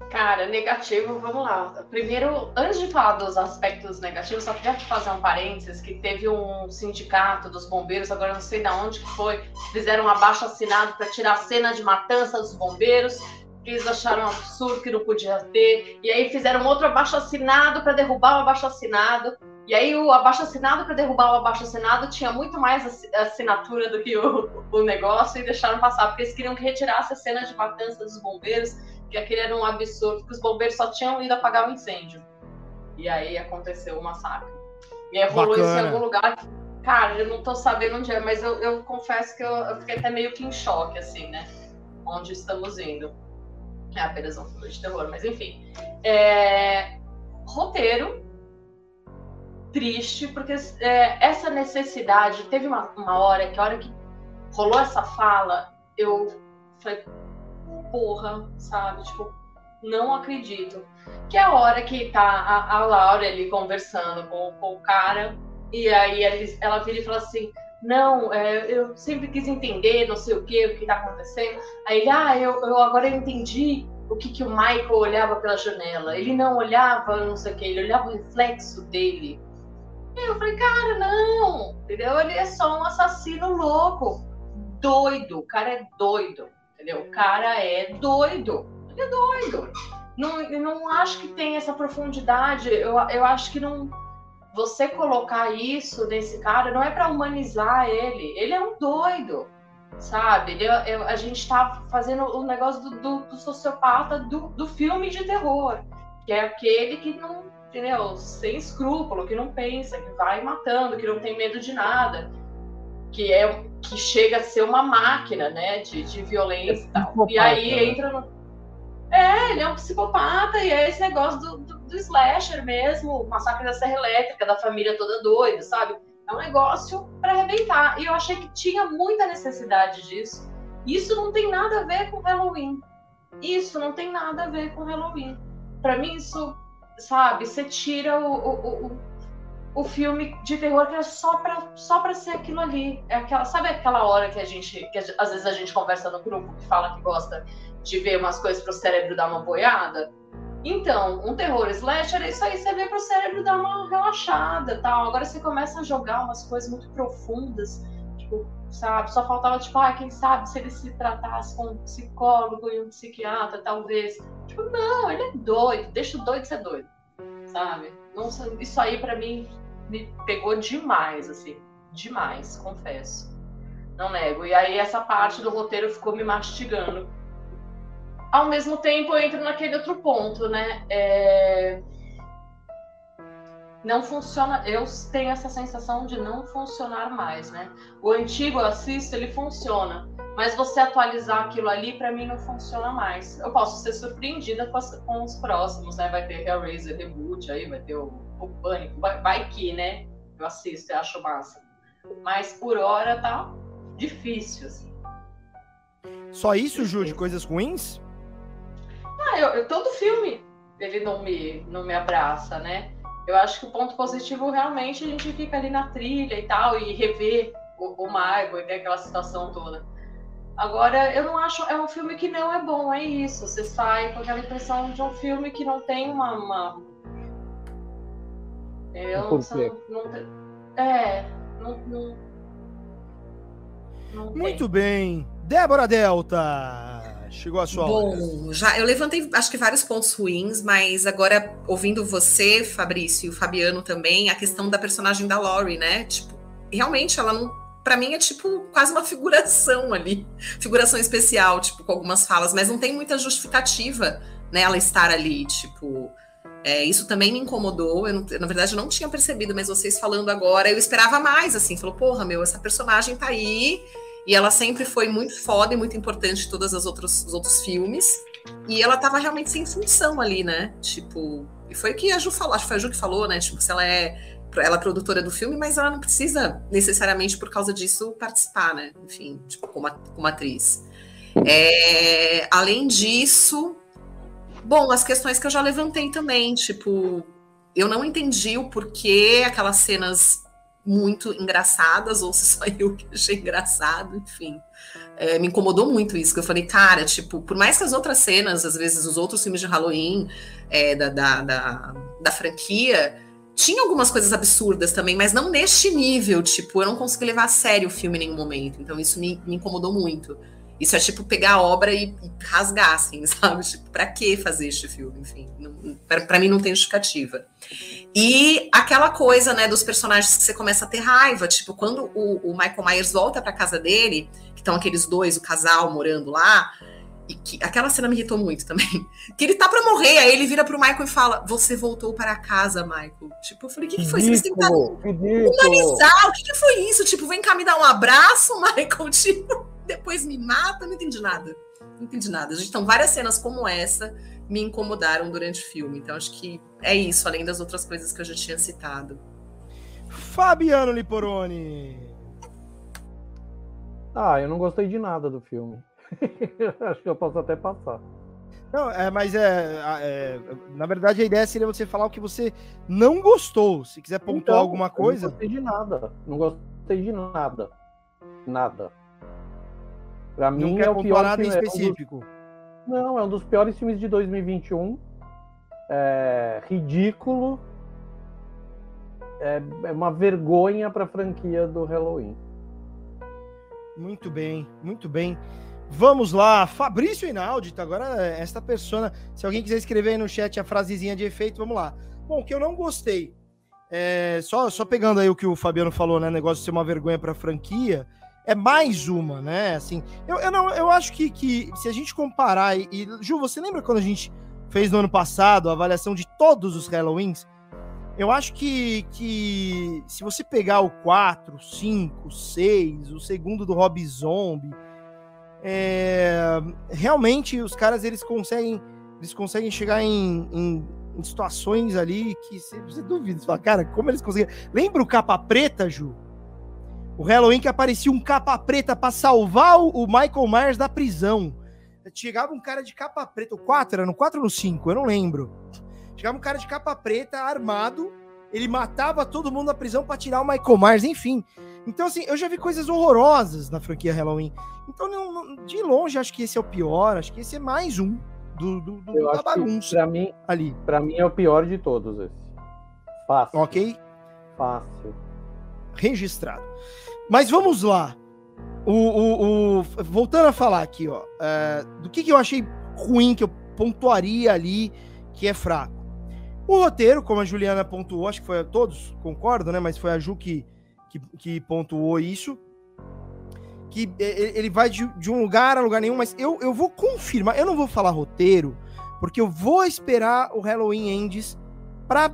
Cara, negativo, vamos lá. Primeiro, antes de falar dos aspectos negativos, só queria fazer um parênteses que teve um sindicato dos bombeiros, agora não sei de onde que foi, fizeram um abaixo assinado para tirar a cena de matança dos bombeiros, que eles acharam um absurdo que não podia ter, e aí fizeram outro abaixo assinado para derrubar o abaixo assinado. E aí o abaixo assinado para derrubar o abaixo assinado tinha muito mais assinatura do que o, o negócio e deixaram passar, porque eles queriam que retirasse a cena de matança dos bombeiros que aquele era um absurdo, que os bombeiros só tinham ido apagar o incêndio. E aí aconteceu o massacre. E aí rolou isso em algum lugar. Cara, eu não tô sabendo onde é, mas eu, eu confesso que eu, eu, fiquei até meio que em choque, assim, né? Onde estamos indo. É apenas um filme de terror, mas enfim. É... Roteiro. Triste, porque é, essa necessidade. Teve uma, uma hora que a hora que rolou essa fala, eu falei, porra, sabe? Tipo, não acredito. Que é a hora que tá a, a Laura ali conversando com, com o cara, e aí ela, vira e fala assim: Não, é, eu sempre quis entender, não sei o que, o que tá acontecendo. Aí ele, ah, eu, eu agora entendi o que, que o Michael olhava pela janela. Ele não olhava, não sei o que, ele olhava o reflexo dele. E eu falei, cara, não, entendeu? Ele é só um assassino louco, doido, o cara é doido entendeu? O cara é doido, ele é doido. Não, eu não acho que tem essa profundidade. Eu, eu acho que não. Você colocar isso nesse cara não é para humanizar ele. Ele é um doido, sabe? Ele, eu, a gente tá fazendo o negócio do, do, do sociopata do, do filme de terror, que é aquele que não, entendeu? Sem escrúpulo, que não pensa, que vai matando, que não tem medo de nada que é que chega a ser uma máquina, né, de, de violência é e tal. E aí né? entra no... É, ele é um psicopata e é esse negócio do, do, do slasher mesmo, o massacre da Serra Elétrica, da família toda doida, sabe? É um negócio para arrebentar. E eu achei que tinha muita necessidade disso. Isso não tem nada a ver com Halloween. Isso não tem nada a ver com Halloween. Para mim, isso, sabe, você tira o, o, o o filme de terror que é só pra, só pra ser aquilo ali. É aquela, sabe aquela hora que a gente, que às vezes a gente conversa no grupo que fala que gosta de ver umas coisas pro cérebro dar uma boiada? Então, um terror slasher é isso aí, você vê pro cérebro dar uma relaxada tal. Agora você começa a jogar umas coisas muito profundas, tipo, sabe? Só faltava, tipo, ah, quem sabe se ele se tratasse com um psicólogo e um psiquiatra, talvez. Tipo, não, ele é doido, deixa o doido ser doido, sabe? Não, isso aí para mim me pegou demais, assim, demais, confesso. Não nego. E aí essa parte do roteiro ficou me mastigando. Ao mesmo tempo, eu entro naquele outro ponto, né? É... Não funciona. Eu tenho essa sensação de não funcionar mais, né? O antigo eu assisto, ele funciona. Mas você atualizar aquilo ali, para mim, não funciona mais. Eu posso ser surpreendida com, as, com os próximos, né? Vai ter Hellraiser Reboot aí, vai ter o o pânico. Vai, vai que, né? Eu assisto e acho massa. Mas por hora tá difícil, assim. Só isso, Ju, de coisas ruins? Ah, eu, eu, todo filme ele não me, não me abraça, né? Eu acho que o ponto positivo realmente a gente fica ali na trilha e tal, e rever o, o Margot e ver aquela situação toda. Agora, eu não acho. É um filme que não é bom, é isso. Você sai com aquela impressão de um filme que não tem uma, uma eu Por quê? Não, não, é, não, não, Muito bem. Débora Delta, chegou a sua Bom, hora. já eu levantei acho que vários pontos ruins, mas agora ouvindo você, Fabrício e o Fabiano também, a questão da personagem da Laurie, né? Tipo, realmente ela não para mim é tipo quase uma figuração ali, figuração especial, tipo com algumas falas, mas não tem muita justificativa né, estar ali, tipo, é, isso também me incomodou. Eu, na verdade, eu não tinha percebido, mas vocês falando agora, eu esperava mais, assim. Falou, porra, meu, essa personagem tá aí. E ela sempre foi muito foda e muito importante em todos os outros, os outros filmes. E ela tava realmente sem função ali, né? Tipo, e foi o que a Ju falou, acho que foi a Ju que falou, né? Tipo, se ela é ela é produtora do filme, mas ela não precisa necessariamente por causa disso participar, né? Enfim, tipo, como, como atriz. É, além disso, Bom, as questões que eu já levantei também, tipo, eu não entendi o porquê aquelas cenas muito engraçadas, ou se só eu que achei engraçado, enfim. É, me incomodou muito isso, que eu falei, cara, tipo, por mais que as outras cenas, às vezes os outros filmes de Halloween é, da, da, da, da, franquia, tinha algumas coisas absurdas também, mas não neste nível, tipo, eu não consegui levar a sério o filme em nenhum momento, então isso me, me incomodou muito. Isso é tipo pegar a obra e, e rasgar, assim, sabe? Tipo, pra que fazer este filme? Enfim, para mim não tem justificativa. E aquela coisa, né, dos personagens que você começa a ter raiva, tipo, quando o, o Michael Myers volta pra casa dele, que estão aqueles dois, o casal morando lá, e que aquela cena me irritou muito também. Que ele tá pra morrer, aí ele vira pro Michael e fala: Você voltou para casa, Michael. Tipo, eu falei: O que, que foi isso? Eles tentaram humanizar. O que, que foi isso? Tipo, vem cá me dar um abraço, Michael. Tipo depois me mata, não entendi nada. Não entendi nada. Então, várias cenas como essa me incomodaram durante o filme. Então, acho que é isso, além das outras coisas que eu já tinha citado. Fabiano Liporoni. Ah, eu não gostei de nada do filme. acho que eu posso até passar. Não, é, mas é, é, Na verdade, a ideia seria você falar o que você não gostou. Se quiser pontuar então, alguma coisa. não gostei de nada. Não gostei de nada. Nada. Pra mim não é o pior nada em específico. É um dos... Não, é um dos piores filmes de 2021. É ridículo. É, é uma vergonha para a franquia do Halloween. Muito bem, muito bem. Vamos lá, Fabrício Inaudito, agora esta pessoa, se alguém quiser escrever aí no chat a frasezinha de efeito, vamos lá. Bom, o que eu não gostei, é, só, só pegando aí o que o Fabiano falou, né, negócio de ser uma vergonha para a franquia, é mais uma, né? Assim, eu, eu, não, eu acho que, que se a gente comparar, e, e, Ju, você lembra quando a gente fez no ano passado a avaliação de todos os Halloweens? Eu acho que, que se você pegar o 4, 5, 6, o segundo do Rob Zombie, é, realmente os caras eles conseguem eles conseguem chegar em, em, em situações ali que você, você duvida, você fala, cara, como eles conseguem? Lembra o capa preta, Ju? O Halloween que aparecia um capa preta para salvar o Michael Myers da prisão. Chegava um cara de capa preta, o 4, era no 4 ou no 5, eu não lembro. Chegava um cara de capa preta, armado, ele matava todo mundo na prisão para tirar o Michael Myers, enfim. Então, assim, eu já vi coisas horrorosas na franquia Halloween. Então, não, não, de longe, acho que esse é o pior. Acho que esse é mais um do, do, do Eu da bagunça pra mim, ali. pra mim é o pior de todos esse. Fácil. Ok? Fácil. Registrado. Mas vamos lá. O, o, o- voltando a falar aqui, ó, é, do que, que eu achei ruim, que eu pontuaria ali, que é fraco. O roteiro, como a Juliana pontuou, acho que foi todos, concordo, né? Mas foi a Ju que, que, que pontuou isso. Que ele vai de, de um lugar a lugar nenhum, mas eu, eu vou confirmar. Eu não vou falar roteiro, porque eu vou esperar o Halloween Ends pra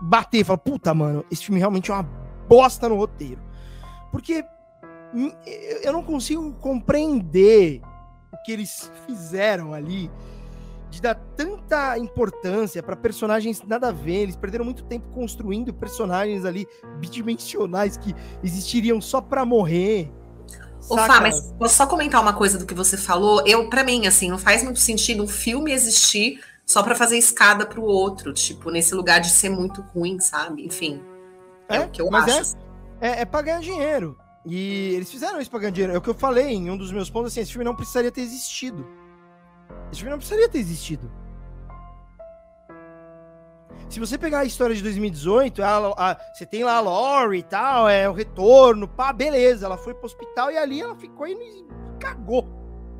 bater. Falar, puta, mano, esse filme realmente é uma bosta no roteiro. Porque hum, eu não consigo compreender o que eles fizeram ali de dar tanta importância para personagens nada a ver. Eles perderam muito tempo construindo personagens ali bidimensionais que existiriam só pra morrer. Ô? Fá, mas posso só comentar uma coisa do que você falou? Eu, para mim, assim, não faz muito sentido um filme existir só pra fazer escada pro outro, tipo, nesse lugar de ser muito ruim, sabe? Enfim. É, o que eu mas acho. é, é, é pra ganhar dinheiro. E eles fizeram isso pra ganhar dinheiro. É o que eu falei em um dos meus pontos, assim, esse filme não precisaria ter existido. Esse filme não precisaria ter existido. Se você pegar a história de 2018, a- a- você tem lá a Lori e tal, é o retorno, pá, beleza. Ela foi pro hospital e ali ela ficou e cagou.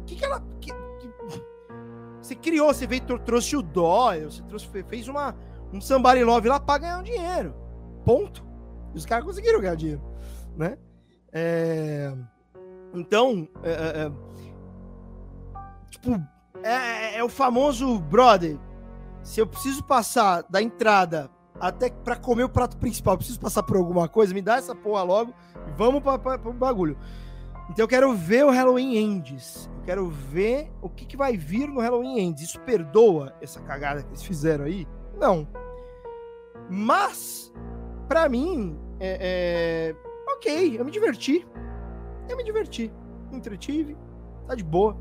O que que ela... que- que- você criou, você veio, tro- trouxe o Doyle, você trouxe, fe- fez uma, um somebody love lá pra ganhar um dinheiro. Ponto. E os caras conseguiram ganhar dinheiro, né? É, Então, é, é, é, tipo, é, é o famoso brother. Se eu preciso passar da entrada até pra comer o prato principal, preciso passar por alguma coisa, me dá essa porra logo e vamos pra, pro bagulho. Então eu quero ver o Halloween Ends. Eu quero ver o que, que vai vir no Halloween Ends. Isso perdoa essa cagada que eles fizeram aí? Não. Mas, pra mim, é, é, ok, eu me diverti. Eu me diverti. Entretive. Tá de boa,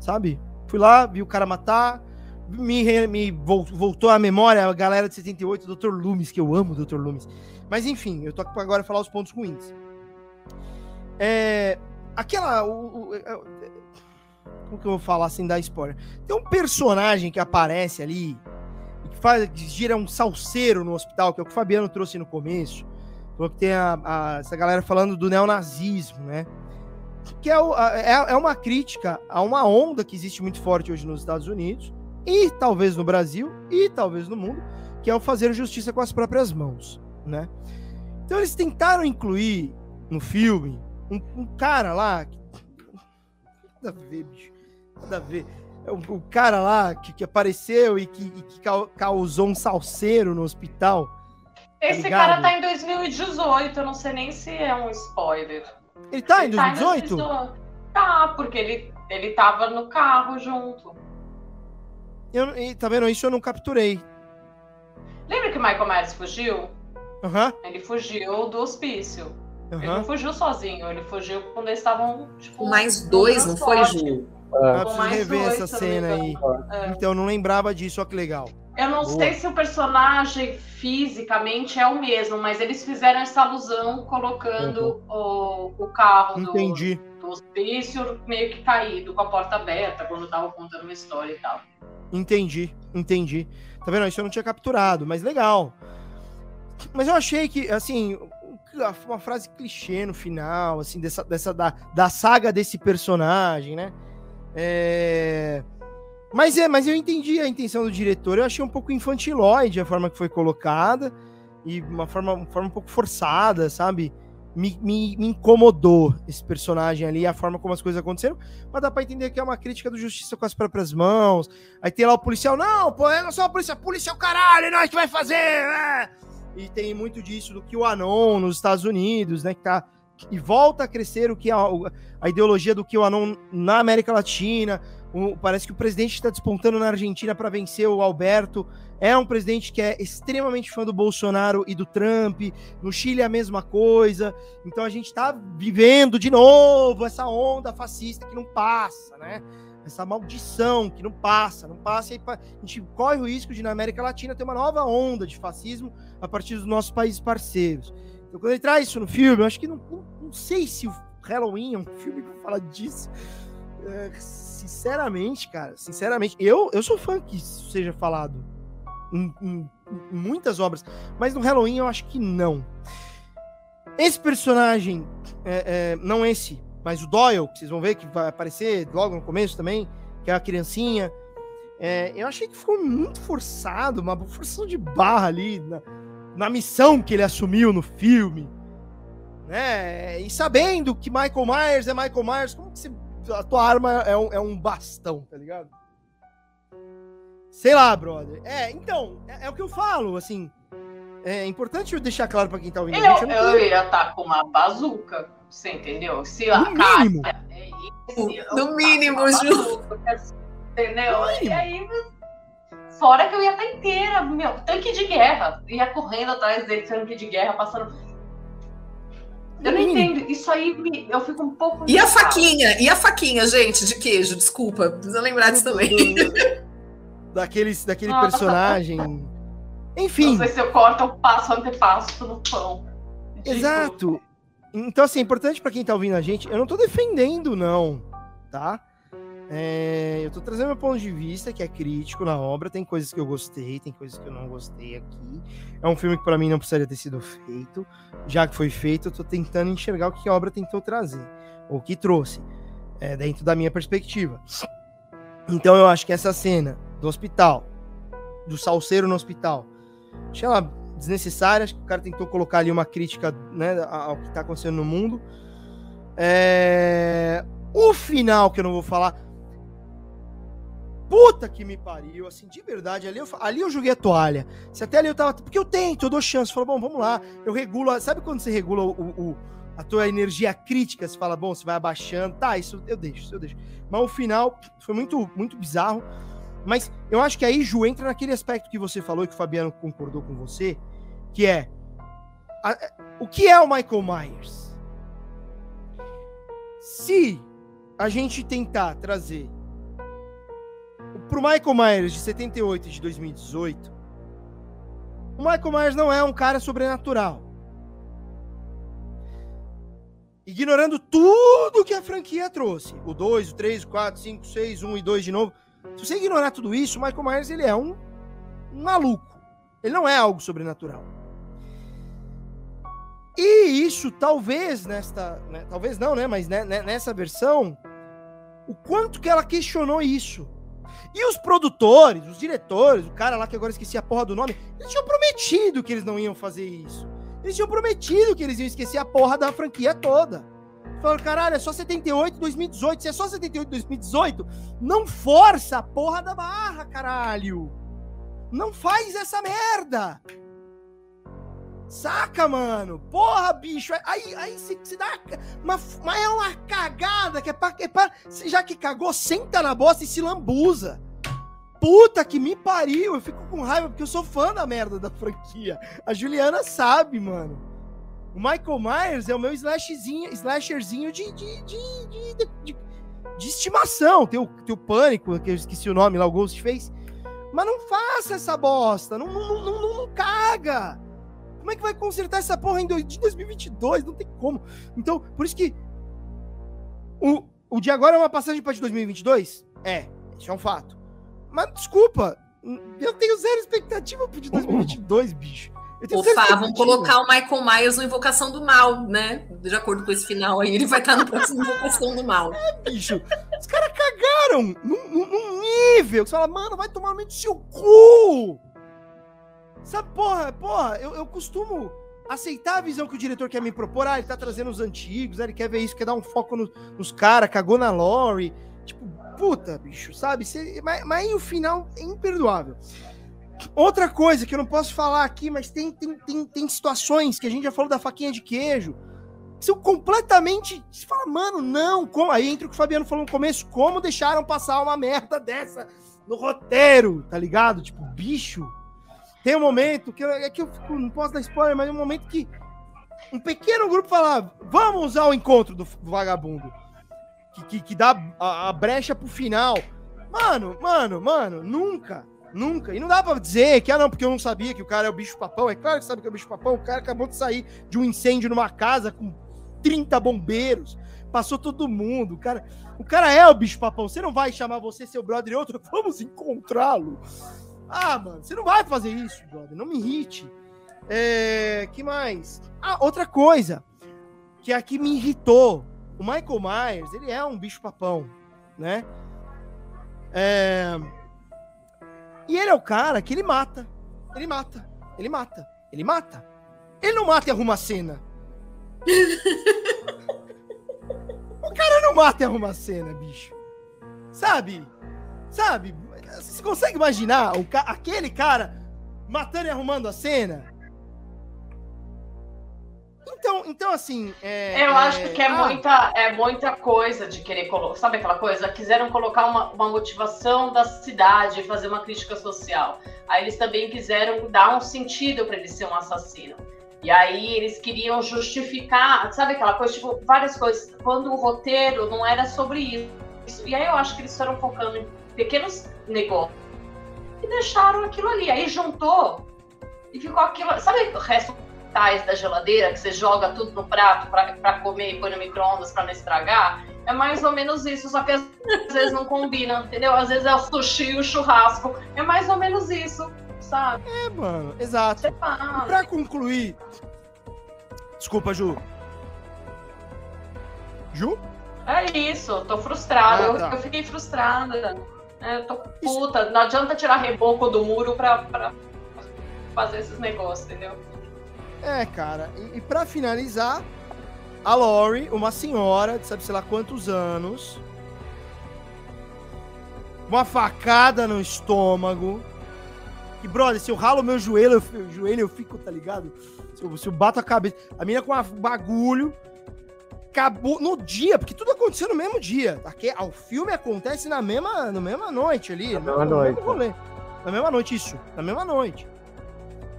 sabe? Fui lá, vi o cara matar. Me, me vol- voltou à memória a galera de 78, o Dr. Loomis, que eu amo o Dr. Loomis. Mas enfim, eu tô aqui agora falar os pontos ruins. É, aquela. o- o- é, como que eu vou falar sem dar spoiler? Tem um personagem que aparece ali que faz que gira um salseiro no hospital, que é o que o Fabiano trouxe no começo. Falou que tem a- a- essa galera falando do neonazismo, né? Que é, o- a- é, é uma crítica a uma onda que existe muito forte hoje nos Estados Unidos, e talvez no Brasil, e talvez no mundo, que é o fazer justiça com as próprias mãos, né? Então eles tentaram incluir no filme um, um cara lá. que- Nada a ver, bicho. Nada a ver. O, o cara lá que, que apareceu e que, e que cau- causou um salseiro no hospital. Esse ligado? cara tá em 2018, eu não sei nem se é um spoiler. Ele tá em Ele tá 2018? 2018? Tá, porque ele, ele tava no carro junto. Eu, e, tá vendo? Isso eu não capturei. Lembra que o Michael Myers fugiu? Aham, Ele fugiu do hospício. Ele não fugiu sozinho, ele fugiu quando eles estavam, tipo... Com mais dois, não foi. Ju? Ah, preciso rever dois, essa cena aí. engano. É. Então, eu não lembrava disso, ó que legal. Eu não Boa. sei se o personagem fisicamente é o mesmo, mas eles fizeram essa alusão colocando o, o carro do, Entendi. do hospício meio que caído, com a porta aberta, quando tava contando uma história e tal. Entendi, entendi. Tá vendo? Isso eu não tinha capturado, mas legal. Mas eu achei que, assim, uma frase clichê no final, assim, dessa, dessa da, da saga desse personagem, né? É... Mas é, mas eu entendi a intenção do diretor. Eu achei um pouco infantilóide a forma que foi colocada e uma forma, uma forma um pouco forçada, sabe? Me, me, me incomodou esse personagem ali, a forma como as coisas aconteceram. Mas dá pra entender que é uma crítica do justiça com as próprias mãos. Aí tem lá o policial, não, pô, eu não sou a polícia, a polícia é o caralho, nós que vai fazer, né? E tem muito disso do que o Anon nos Estados Unidos, né, que tá e volta a crescer o que a, a ideologia do que o Anon na América Latina. O- parece que o presidente está despontando na Argentina para vencer o Alberto. É um presidente que é extremamente fã do Bolsonaro e do Trump. No Chile é a mesma coisa. Então a gente está vivendo de novo essa onda fascista que não passa, né? essa maldição que não passa, não passa, e a gente corre o risco de na América Latina ter uma nova onda de fascismo a partir dos nossos países parceiros. Então, quando ele traz isso no filme, eu acho que não, não, não sei se o Halloween é um filme que fala disso. É, sinceramente, cara, sinceramente, eu, eu sou fã que isso seja falado em, em, em muitas obras, mas no Halloween eu acho que não. Esse personagem, é, é, não esse, mas o Doyle, que vocês vão ver que vai aparecer logo no começo também, que é a criancinha. É, eu achei que ficou muito forçado, uma forçação de barra ali na, na missão que ele assumiu no filme. Né? E sabendo que Michael Myers é Michael Myers, como que você, a tua arma é um, é um bastão, tá ligado? Sei lá, brother. É, então, é, é o que eu falo, assim. É importante eu deixar claro para quem tá ouvindo. Eu, eu, eu ia estar tá com uma bazuca você entendeu? Se a no cara mínimo. é isso, no mínimo, Ju. Entendeu? E aí, fora que eu ia estar inteira, meu, tanque de guerra. Ia correndo atrás dele, tanque de guerra, passando. Eu não entendo. Isso aí me, eu fico um pouco. E a faquinha? E a faquinha, gente, de queijo? Desculpa, precisa lembrar disso também. Daquele, daquele personagem. Enfim. Não sei se eu corto ou passo antepasso no pão. Exato. Então, assim, é importante para quem tá ouvindo a gente, eu não tô defendendo, não, tá? É, eu tô trazendo meu ponto de vista, que é crítico na obra. Tem coisas que eu gostei, tem coisas que eu não gostei aqui. É um filme que para mim não precisaria ter sido feito. Já que foi feito, eu tô tentando enxergar o que a obra tentou trazer, ou que trouxe, é, dentro da minha perspectiva. Então eu acho que essa cena do hospital, do salseiro no hospital, achei ela desnecessária. Acho que o cara tentou colocar ali uma crítica né, ao que está acontecendo no mundo. É... O final, que eu não vou falar. Puta que me pariu, assim, de verdade. Ali eu, ali eu joguei a toalha. Se até ali eu tava. Porque eu tento, eu dou chance. Falo, bom, vamos lá. Eu regulo. Sabe quando você regula o, o, a tua energia crítica? Você fala, bom, você vai abaixando. Tá, isso eu deixo, isso eu deixo. Mas o final foi muito, muito bizarro. Mas eu acho que aí, Ju, entra naquele aspecto que você falou que o Fabiano concordou com você, que é a, o que é o Michael Myers? Se a gente tentar trazer para o Michael Myers de 78 e de 2018, o Michael Myers não é um cara sobrenatural. Ignorando tudo que a franquia trouxe. O 2, o 3, o 4, 5, 6, 1 e 2 de novo. Se você ignorar tudo isso, o Michael Myers ele é um, um maluco. Ele não é algo sobrenatural. E isso talvez nesta, né, talvez não, né, mas né, nessa versão, o quanto que ela questionou isso. E os produtores, os diretores, o cara lá que agora esqueci a porra do nome, eles tinham prometido que eles não iam fazer isso. Eles tinham prometido que eles iam esquecer a porra da franquia toda. Falaram, caralho, é só 78 2018. Se é só 78 2018, não força a porra da barra, caralho. Não faz essa merda. Saca, mano? Porra, bicho. Aí, aí se, se dá. Mas, mas é uma cagada que é pra, é pra. Já que cagou, senta na bosta e se lambuza. Puta que me pariu. Eu fico com raiva porque eu sou fã da merda da franquia. A Juliana sabe, mano. O Michael Myers é o meu slashzinho, slasherzinho de, de, de, de, de, de estimação. Tem o, tem o Pânico, que eu esqueci o nome lá, o Ghost fez. Mas não faça essa bosta. Não, não, não, não, não caga. Como é que vai consertar essa porra em 2022? Não tem como. Então, por isso que o, o de agora é uma passagem para de 2022? É, isso é um fato. Mas desculpa, eu tenho zero expectativa de 2022, bicho. Fá, vamos colocar o Michael Myers no Invocação do Mal, né? De acordo com esse final aí, ele vai estar no próximo Invocação do Mal. É, bicho. Os caras cagaram num, num, nível que você fala, mano, vai tomar no meio do seu cu! Sabe, porra, porra, eu, eu costumo aceitar a visão que o diretor quer me propor. Ah, ele tá trazendo os antigos, ele quer ver isso, quer dar um foco no, nos caras, cagou na lore. Tipo, puta, bicho, sabe? Cê, mas, mas aí o final é imperdoável. Outra coisa que eu não posso falar aqui, mas tem, tem, tem, tem situações que a gente já falou da faquinha de queijo, que são completamente. Você fala, mano, não. Como? Aí entra o que o Fabiano falou no começo: como deixaram passar uma merda dessa no roteiro, tá ligado? Tipo, bicho tem um momento que é que eu fico, não posso dar spoiler, mas é um momento que um pequeno grupo fala: vamos ao encontro do, do vagabundo. que, que, que dá a, a brecha pro final. Mano, mano, mano, nunca, nunca. E não dá pra dizer que, ah, não, porque eu não sabia que o cara é o bicho-papão. É claro que sabe que é o bicho-papão. O cara acabou de sair de um incêndio numa casa com 30 bombeiros. Passou todo mundo. O cara, o cara é o bicho-papão. Você não vai chamar você, seu brother e outro, vamos encontrá-lo. Ah, mano, você não vai fazer isso, brother. Não me irrite. É, que mais? Ah, outra coisa que aqui me irritou. O Michael Myers, ele é um bicho-papão, né? É... E ele é o cara que ele mata. Ele mata. Ele mata. Ele mata. Ele não mata e arruma a cena. o cara não mata e arruma a cena, bicho. Sabe? Sabe? Você consegue imaginar o ca... aquele cara matando e arrumando a cena? Então, então assim. É, eu acho que é, ah, muita, é muita coisa de querer colocar. Sabe aquela coisa? Quiseram colocar uma, uma motivação da cidade, fazer uma crítica social. Aí eles também quiseram dar um sentido para ele ser um assassino. E aí eles queriam justificar, sabe aquela coisa, tipo, várias coisas. Quando o roteiro não era sobre isso. E aí eu acho que eles foram focando em pequenos negócios e deixaram aquilo ali. Aí juntou e ficou aquilo. Sabe o resto tais da geladeira, que você joga tudo no prato para comer e põe no micro-ondas para não estragar, é mais ou menos isso, só que às vezes não combina, entendeu? Às vezes é o sushi e o churrasco. É mais ou menos isso, sabe? É, mano, exato. Pra concluir. Desculpa, Ju. Ju? É isso, tô frustrada. Ah, tá. eu, eu, fiquei frustrada. É, eu tô puta. Não adianta tirar reboco do muro pra, pra fazer esses negócios, entendeu? É, cara. E, e para finalizar, a Lori, uma senhora de sabe sei lá quantos anos, uma facada no estômago. Que, brother, se eu ralo meu joelho, eu, joelho, eu fico, tá ligado? Se eu, se eu bato a cabeça. A menina com um bagulho. Acabou no dia, porque tudo aconteceu no mesmo dia. Aqui, tá? o filme acontece na mesma, na mesma noite ali. Na mesma noite. Na mesma noite, isso. Na mesma noite.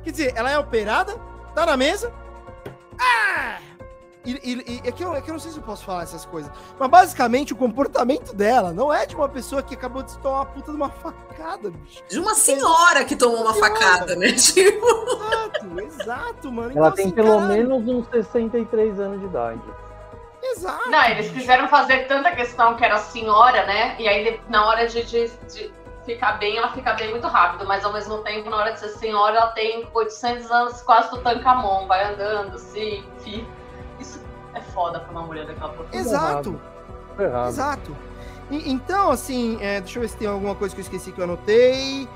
Quer dizer, ela é operada, Tá na mesa. Ah! E, e, e é, que eu, é que eu não sei se eu posso falar essas coisas. Mas basicamente o comportamento dela não é de uma pessoa que acabou de se tomar uma puta de uma facada, bicho. De uma senhora que tomou uma senhora. facada, né? Tipo... Exato, exato, mano. Ela então, tem assim, pelo caralho. menos uns 63 anos de idade. Exato. Não, eles quiseram fazer tanta questão que era senhora, né? E aí na hora de, de, de ficar bem, ela fica bem muito rápido, mas ao mesmo tempo, na hora de ser senhora, ela tem 800 anos, quase do Tancamon, vai andando, assim, enfim. Isso é foda pra uma mulher daquela profissão. Exato. Errado. Exato. E, então, assim, é, deixa eu ver se tem alguma coisa que eu esqueci que eu anotei.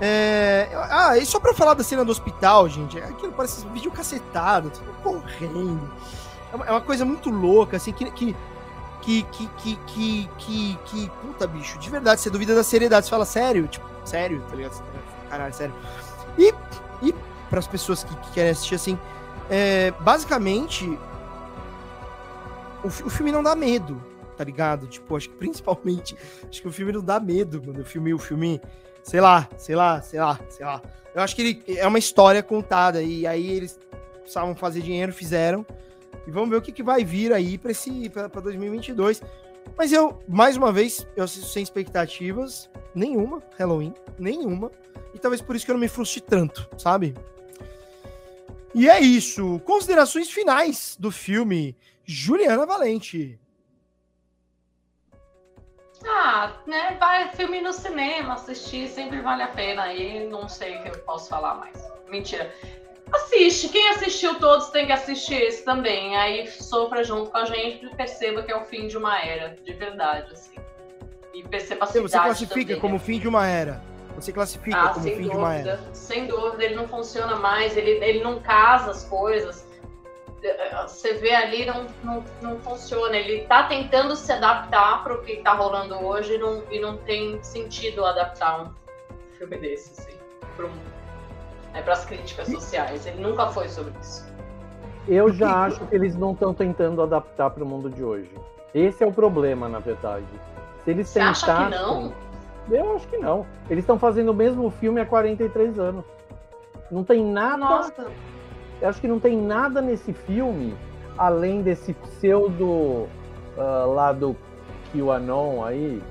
É, ah, e só pra falar da cena do hospital, gente, aquilo parece vídeo cacetado, tudo correndo. É uma, é uma coisa muito louca, assim, que, que que, que, que, que, que, que, puta, bicho, de verdade, você duvida da seriedade, você fala sério, tipo, sério, tá ligado? Caralho, sério. E, e para as pessoas que, que, querem assistir, assim, é, basicamente, o, o filme não dá medo, tá ligado? Tipo, acho que principalmente, acho que o filme não dá medo, mano. O filme, o filme, sei lá, sei lá, sei lá, sei lá. Eu acho que ele é uma história contada, e aí eles precisavam fazer dinheiro, fizeram. E vamos ver o que, que vai vir aí para esse para 2022. Mas eu, mais uma vez, eu assisto sem expectativas nenhuma, Halloween, nenhuma. E talvez por isso que eu não me frustre tanto, sabe? E é isso. Considerações finais do filme. Juliana Valente. Ah, né? Vai filme no cinema, assistir sempre vale a pena. Aí não sei o que eu posso falar mais. Mentira. Assiste. Quem assistiu todos tem que assistir esse também. Aí sofra junto com a gente e perceba que é o fim de uma era, de verdade, assim. E perceba a Você classifica também, como né? fim de uma era. Você classifica ah, como fim dúvida, de uma era. Sem dúvida, ele não funciona mais, ele, ele não casa as coisas. Você vê ali, não, não, não funciona. Ele tá tentando se adaptar para o que tá rolando hoje e não, e não tem sentido adaptar um filme desse, assim, para um né, para as críticas sociais. Ele nunca foi sobre isso. Eu já acho que eles não estão tentando adaptar para o mundo de hoje. Esse é o problema, na verdade. Se eles Você tentassem, acha que não? Eu acho que não. Eles estão fazendo o mesmo filme há 43 anos. Não tem nada. Nossa. Eu acho que não tem nada nesse filme além desse pseudo uh, lado QAnon aí,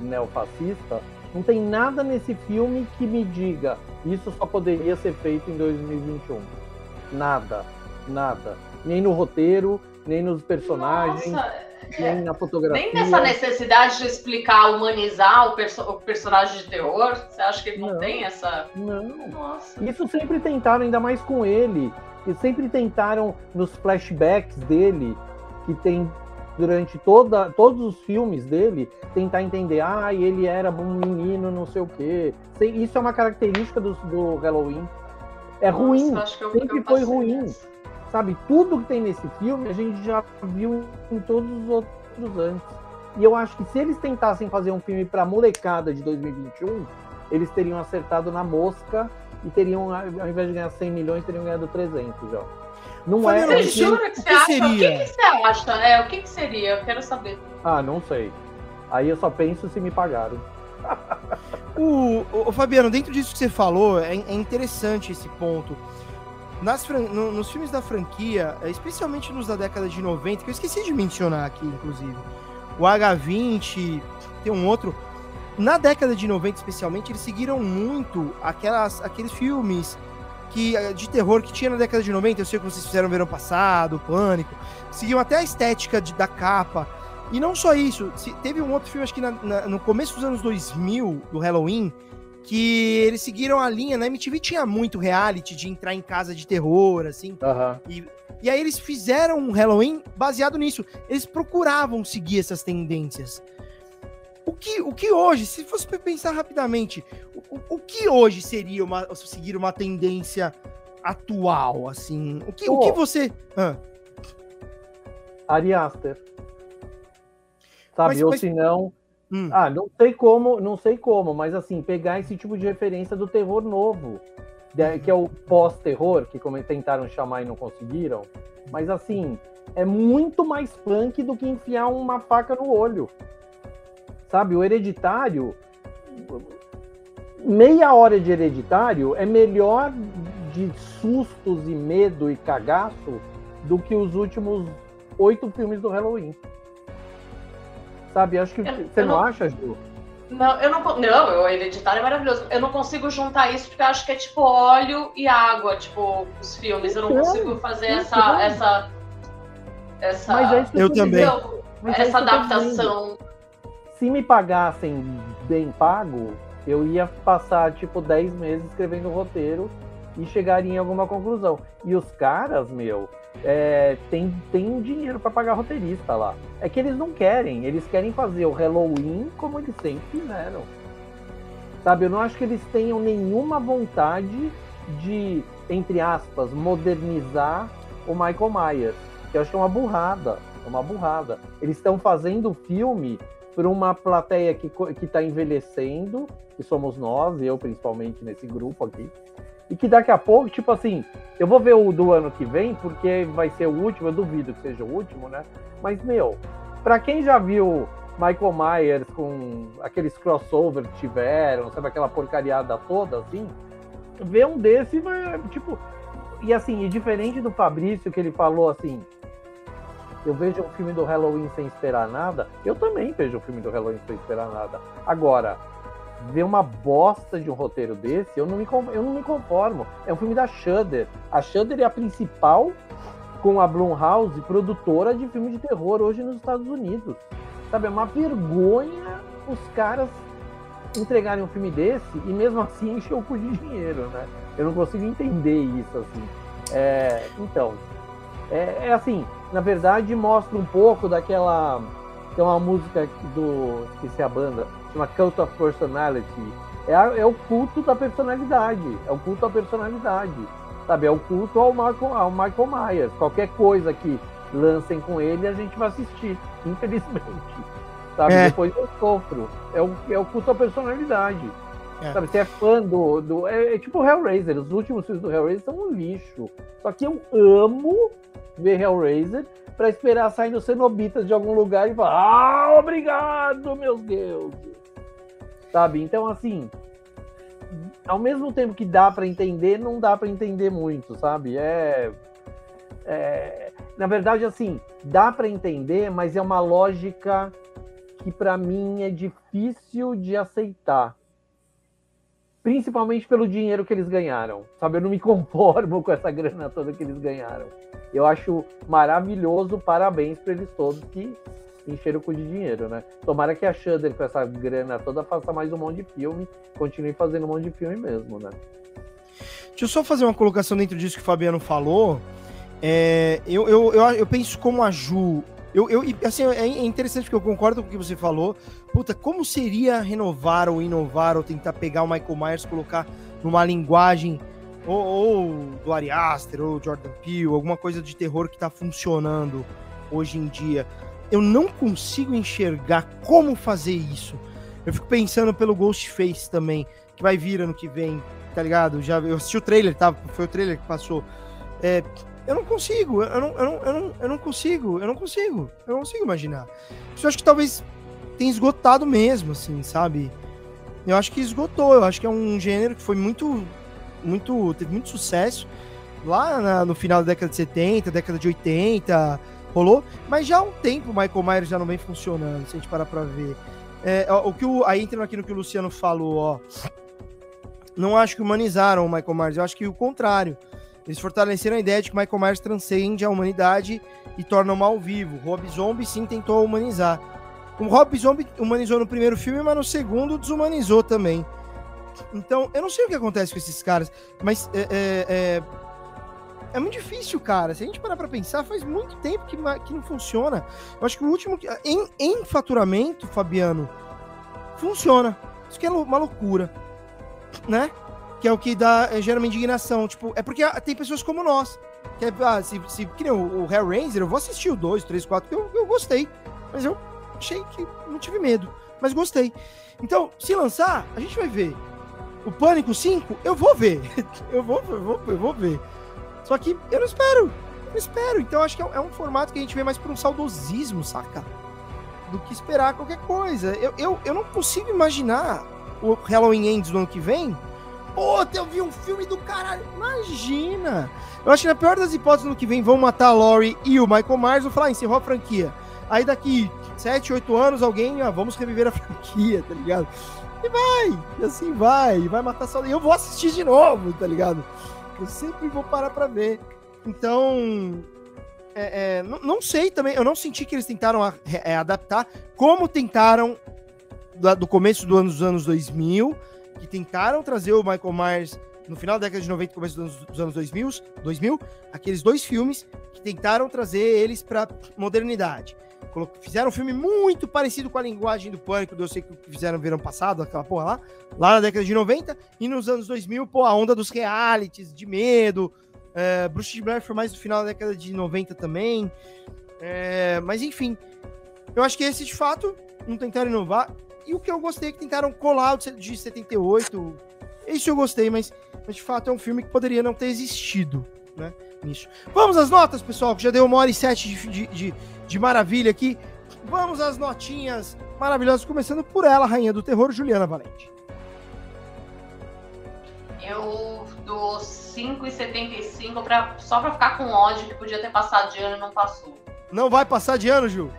neofascista, não tem nada nesse filme que me diga isso só poderia ser feito em 2021. Nada, nada. Nem no roteiro, nem nos personagens, Nossa, nem é, na fotografia. Nem nessa necessidade de explicar, humanizar o, perso o personagem de terror. Você acha que ele não, não tem essa. Não. Nossa. Isso sempre tentaram, ainda mais com ele. E sempre tentaram nos flashbacks dele, que tem durante toda, todos os filmes dele, tentar entender, ah, ele era um menino, não sei o quê. Isso é uma característica do, do Halloween. É Nossa, ruim, sempre foi ruim. Nessa. Sabe, tudo que tem nesse filme a gente já viu em todos os outros antes. E eu acho que se eles tentassem fazer um filme para molecada de 2021, eles teriam acertado na mosca e teriam, ao invés de ganhar 100 milhões, teriam ganhado 300 já. Não é. Você jura que você que acha? Seria? O que, que você acha? É, o que, que seria? Eu quero saber. Ah, não sei. Aí eu só penso se me pagaram. o, o, Fabiano, dentro disso que você falou, é, é interessante esse ponto. Nas, no, nos filmes da franquia, especialmente nos da década de 90, que eu esqueci de mencionar aqui, inclusive, o H20, tem um outro. Na década de 90, especialmente, eles seguiram muito aquelas, aqueles filmes que, eh, de terror que tinha na década de 90, eu sei que vocês fizeram verão passado, Pânico, seguiam até a estética de, da capa. E não só isso, teve um outro filme, acho que na, na, no começo dos anos 2000, do Halloween, que eles seguiram a linha, na MTV tinha muito reality de entrar em casa de terror, assim. Uhum. E, e aí eles fizeram um Halloween baseado nisso. Eles procuravam seguir essas tendências. O que, o que hoje, se fosse pensar rapidamente, o, o que hoje seria uma, seguir uma tendência atual, assim? O que, oh. o que você. Ah. Ari Aster. Sabe, mas, ou mas... se não. Hum. Ah, não sei como, não sei como, mas assim, pegar esse tipo de referência do terror novo, que é o pós-terror, que como tentaram chamar e não conseguiram. Mas assim, é muito mais punk do que enfiar uma faca no olho. Sabe, o hereditário. Meia hora de hereditário é melhor de sustos e medo e cagaço do que os últimos oito filmes do Halloween. Sabe, acho que. Eu, você eu não, não acha, Ju? Não, eu não. Não, o hereditário é maravilhoso. Eu não consigo juntar isso porque eu acho que é tipo óleo e água, tipo, os filmes. Eu não então, consigo fazer essa. essa, essa Mas é eu também. essa adaptação se me pagassem bem pago, eu ia passar tipo 10 meses escrevendo o roteiro e chegaria em alguma conclusão. E os caras, meu, é, tem, tem dinheiro para pagar roteirista lá. É que eles não querem, eles querem fazer o Halloween como eles sempre fizeram. Sabe, eu não acho que eles tenham nenhuma vontade de, entre aspas, modernizar o Michael Myers. Eu acho que é uma burrada. É uma burrada. Eles estão fazendo o filme por uma plateia que está envelhecendo, que somos nós, eu principalmente nesse grupo aqui, e que daqui a pouco, tipo assim, eu vou ver o do ano que vem, porque vai ser o último, eu duvido que seja o último, né? Mas, meu, para quem já viu Michael Myers com aqueles crossover que tiveram, sabe, aquela porcariada toda, assim, ver um desse tipo. E assim, e diferente do Fabrício, que ele falou assim, eu vejo um filme do Halloween sem esperar nada, eu também vejo um filme do Halloween sem esperar nada. Agora, ver uma bosta de um roteiro desse, eu não me, eu não me conformo. É um filme da Shudder. A Shudder é a principal, com a Blumhouse, produtora de filme de terror hoje nos Estados Unidos. Sabe, é uma vergonha os caras entregarem um filme desse e mesmo assim encher o cu de dinheiro, né? Eu não consigo entender isso, assim. É, então, é, é assim, na verdade, mostra um pouco daquela. Tem uma música do. Esqueci a banda, chama Cult of Personality. É, a, é o culto da personalidade. É o culto à personalidade. Sabe? É o culto ao Michael, ao Michael Myers. Qualquer coisa que lancem com ele, a gente vai assistir, infelizmente. Sabe? É. Depois eu sofro. É o, é o culto à personalidade. É. Sabe, você é fã do. do é, é tipo Hellraiser. Os últimos filmes do Hellraiser são um lixo. Só que eu amo ver Hellraiser para esperar sair os cenobitas de algum lugar e falar: Ah, obrigado, meus deuses. Sabe? Então, assim, ao mesmo tempo que dá para entender, não dá para entender muito, sabe? É, é, na verdade, assim, dá para entender, mas é uma lógica que para mim é difícil de aceitar. Principalmente pelo dinheiro que eles ganharam. Sabe, eu não me conformo com essa grana toda que eles ganharam. Eu acho maravilhoso, parabéns para eles todos que encheram o cu de dinheiro, né? Tomara que a Shudder, com essa grana toda, faça mais um monte de filme, continue fazendo um monte de filme mesmo, né? Deixa eu só fazer uma colocação dentro disso que o Fabiano falou. É, eu, eu, eu, eu, penso como a Ju. Eu, eu, assim, é interessante porque eu concordo com o que você falou. Puta, como seria renovar ou inovar ou tentar pegar o Michael Myers, colocar numa linguagem ou, ou do Ari Aster ou Jordan Peele, alguma coisa de terror que tá funcionando hoje em dia. Eu não consigo enxergar como fazer isso. Eu fico pensando pelo Ghostface também, que vai vir ano que vem, tá ligado? Já, eu assisti o trailer, tá? Foi o trailer que passou. É, eu não consigo, eu não, eu, não, eu, não, eu não consigo, eu não consigo, eu não consigo imaginar. Eu acho que talvez tenha esgotado mesmo, assim, sabe? Eu acho que esgotou, eu acho que é um gênero que foi muito, muito, teve muito sucesso lá na, no final da década de 70, década de 80, rolou, mas já há um tempo o Michael Myers já não vem funcionando, se a gente parar pra ver. É, o que o, aí entrando aqui no que o Luciano falou, ó, não acho que humanizaram o Michael Myers, eu acho que o contrário. Eles fortaleceram a ideia de que Michael Myers transcende a humanidade e torna o mal vivo. Rob Zombie sim tentou humanizar. O Rob Zombie humanizou no primeiro filme, mas no segundo desumanizou também. Então, eu não sei o que acontece com esses caras, mas é, é, é, é muito difícil, cara. Se a gente parar pra pensar, faz muito tempo que, que não funciona. Eu acho que o último. Em, em faturamento, Fabiano, funciona. Isso que é uma loucura né? Que é o que dá, é, gera uma indignação. Tipo, é porque tem pessoas como nós. Que é, ah, se, se, que nem o, o Hellraiser, eu vou assistir o 2, 3, 4, que eu, gostei. Mas eu achei que não tive medo. Mas gostei. Então, se lançar, a gente vai ver. O Pânico 5, eu vou ver. eu, vou, eu, vou, eu vou ver. Só que eu não espero. Eu não espero. Então, acho que é um, é um formato que a gente vê mais por um saudosismo, saca? Do que esperar qualquer coisa. Eu, eu, eu não consigo imaginar o Halloween Ends do ano que vem, pô, eu vi um filme do caralho. Imagina! Eu acho que na pior das hipóteses, no que vem vão matar a Laurie e o Michael Myers, vou falar, ah, encerrou a franquia. Aí daqui 7, 8 anos, alguém, ah, vamos reviver a franquia, tá ligado? E vai, e assim vai, e vai matar só. E eu vou assistir de novo, tá ligado? Eu sempre vou parar pra ver. Então, é, é, não, não, sei também, eu não senti que eles tentaram a, é, adaptar como tentaram do começo do ano, dos anos 2000, que tentaram trazer o Michael Myers no final da década de 90 começo dos anos, dos anos 2000, 2000, aqueles dois filmes que tentaram trazer eles para modernidade. Fizeram um filme muito parecido com a linguagem do Pânico, eu sei que fizeram no verão passado, aquela porra lá, lá na década de 90, e nos anos 2000, pô, a onda dos realities, de medo, é, Bruce de Blair foi mais no final da década de 90 também, é, mas enfim, eu acho que esse, de fato, não tentaram inovar, e o que eu gostei é que tentaram colar o de 78. Isso eu gostei, mas, mas de fato é um filme que poderia não ter existido, né? Nisso. Vamos às notas, pessoal, que já deu uma hora e sete de, de, de, de maravilha aqui. Vamos às notinhas maravilhosas, começando por ela, rainha do terror, Juliana Valente. Eu dou 5,75 pra, só pra ficar com ódio que podia ter passado de ano e não passou. Não vai passar de ano, Ju?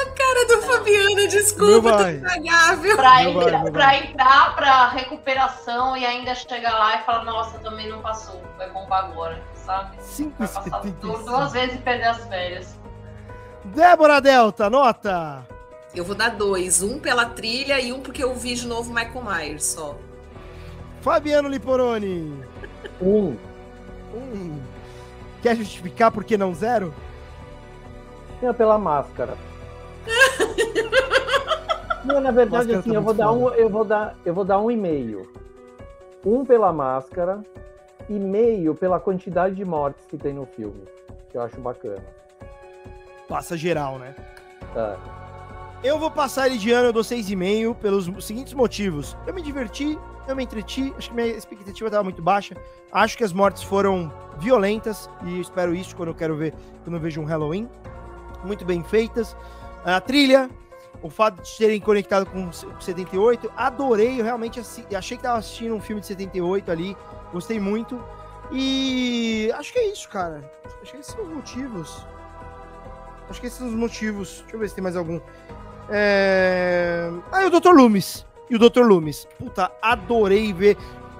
A cara do Fabiano, desculpa, tá estragável. Pra, entra, vai, pra entrar pra recuperação e ainda chegar lá e falar, nossa, também não passou. Foi bom pra agora, sabe? Cinco Vai passar duas vezes e perder as férias. Débora Delta, nota! Eu vou dar dois. Um pela trilha e um porque eu vi de novo Michael Myers só. Fabiano Liporoni. Um. Um. Quer justificar por que não zero? É pela máscara. Não, na verdade, assim, tá eu vou dar um, eu vou dar, eu vou dar um e-mail. Um pela máscara e meio pela quantidade de mortes que tem no filme, que eu acho bacana. Passa geral, né? É. Eu vou passar ele de ano, eu dou 6,5 pelos seguintes motivos. Eu me diverti, eu me entreti, acho que minha expectativa estava muito baixa. Acho que as mortes foram violentas e espero isso quando eu quero ver, quando eu vejo um Halloween. Muito bem feitas. A trilha, o fato de terem conectado com 78, adorei, eu realmente achei que estava assistindo um filme de 78 ali, gostei muito. E acho que é isso, cara. Acho que esses são os motivos. Acho que esses são os motivos. Deixa eu ver se tem mais algum. É... Ah, e o Dr. Loomis. E o Dr. Loomis. Puta, adorei ver.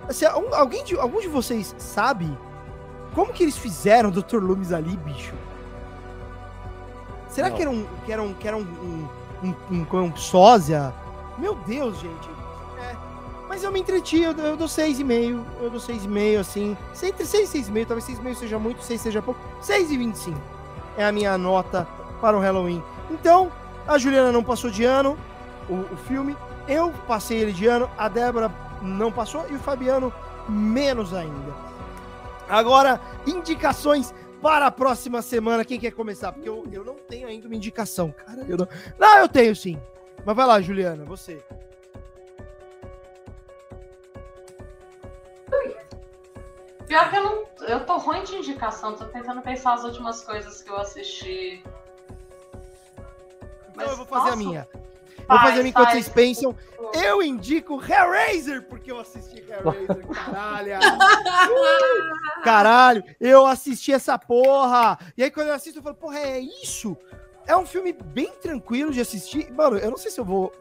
Assim, alguém de, algum de vocês sabe como que eles fizeram o Dr. Loomis ali, bicho? Será Não. que era um, que era um, que era um, um, um, um, um sósia? Meu Deus, gente. É. Mas eu me entreti, eu, eu dou 6,5. Eu dou 6,5, assim. Entre 6 e 6,5, talvez 6,5 seja muito, 6 seja pouco. 6,25 é a minha nota para o Halloween. Então, a Juliana não passou de ano, o, o filme. Eu passei ele de ano, a Débora não passou e o Fabiano menos ainda. Agora, indicações para a próxima semana. Quem quer começar? Porque eu, eu não tenho ainda uma indicação, cara. Eu não... não, eu tenho sim. Mas vai lá, Juliana, você. Pior que eu não. Eu tô ruim de indicação, tô tentando pensar as últimas coisas que eu assisti. Então Mas, eu vou fazer a minha. Vou fazer enquanto vocês pensam. Eu indico Hellraiser, porque eu assisti Hellraiser, caralho. uh, caralho, eu assisti essa porra. E aí quando eu assisto, eu falo, porra, é isso? É um filme bem tranquilo de assistir. Mano, eu não sei se eu vou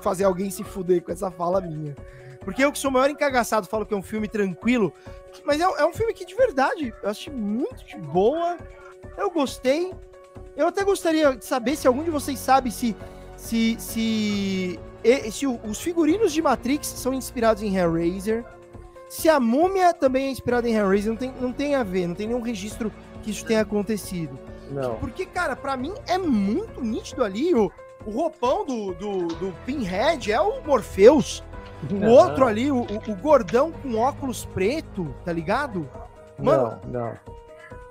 fazer alguém se fuder com essa fala minha. Porque eu que sou o maior encagaçado falo que é um filme tranquilo. Mas é, é um filme que de verdade eu achei muito de boa. Eu gostei. Eu até gostaria de saber se algum de vocês sabe se se, se, se os figurinos de Matrix são inspirados em Hellraiser. Se a múmia também é inspirada em Hellraiser, não tem, não tem a ver, não tem nenhum registro que isso tenha acontecido. Não. Porque, cara, para mim é muito nítido ali. O, o roupão do, do, do Pinhead é o Morpheus. Não. O outro ali, o, o, gordão com óculos preto, tá ligado? Mano, não,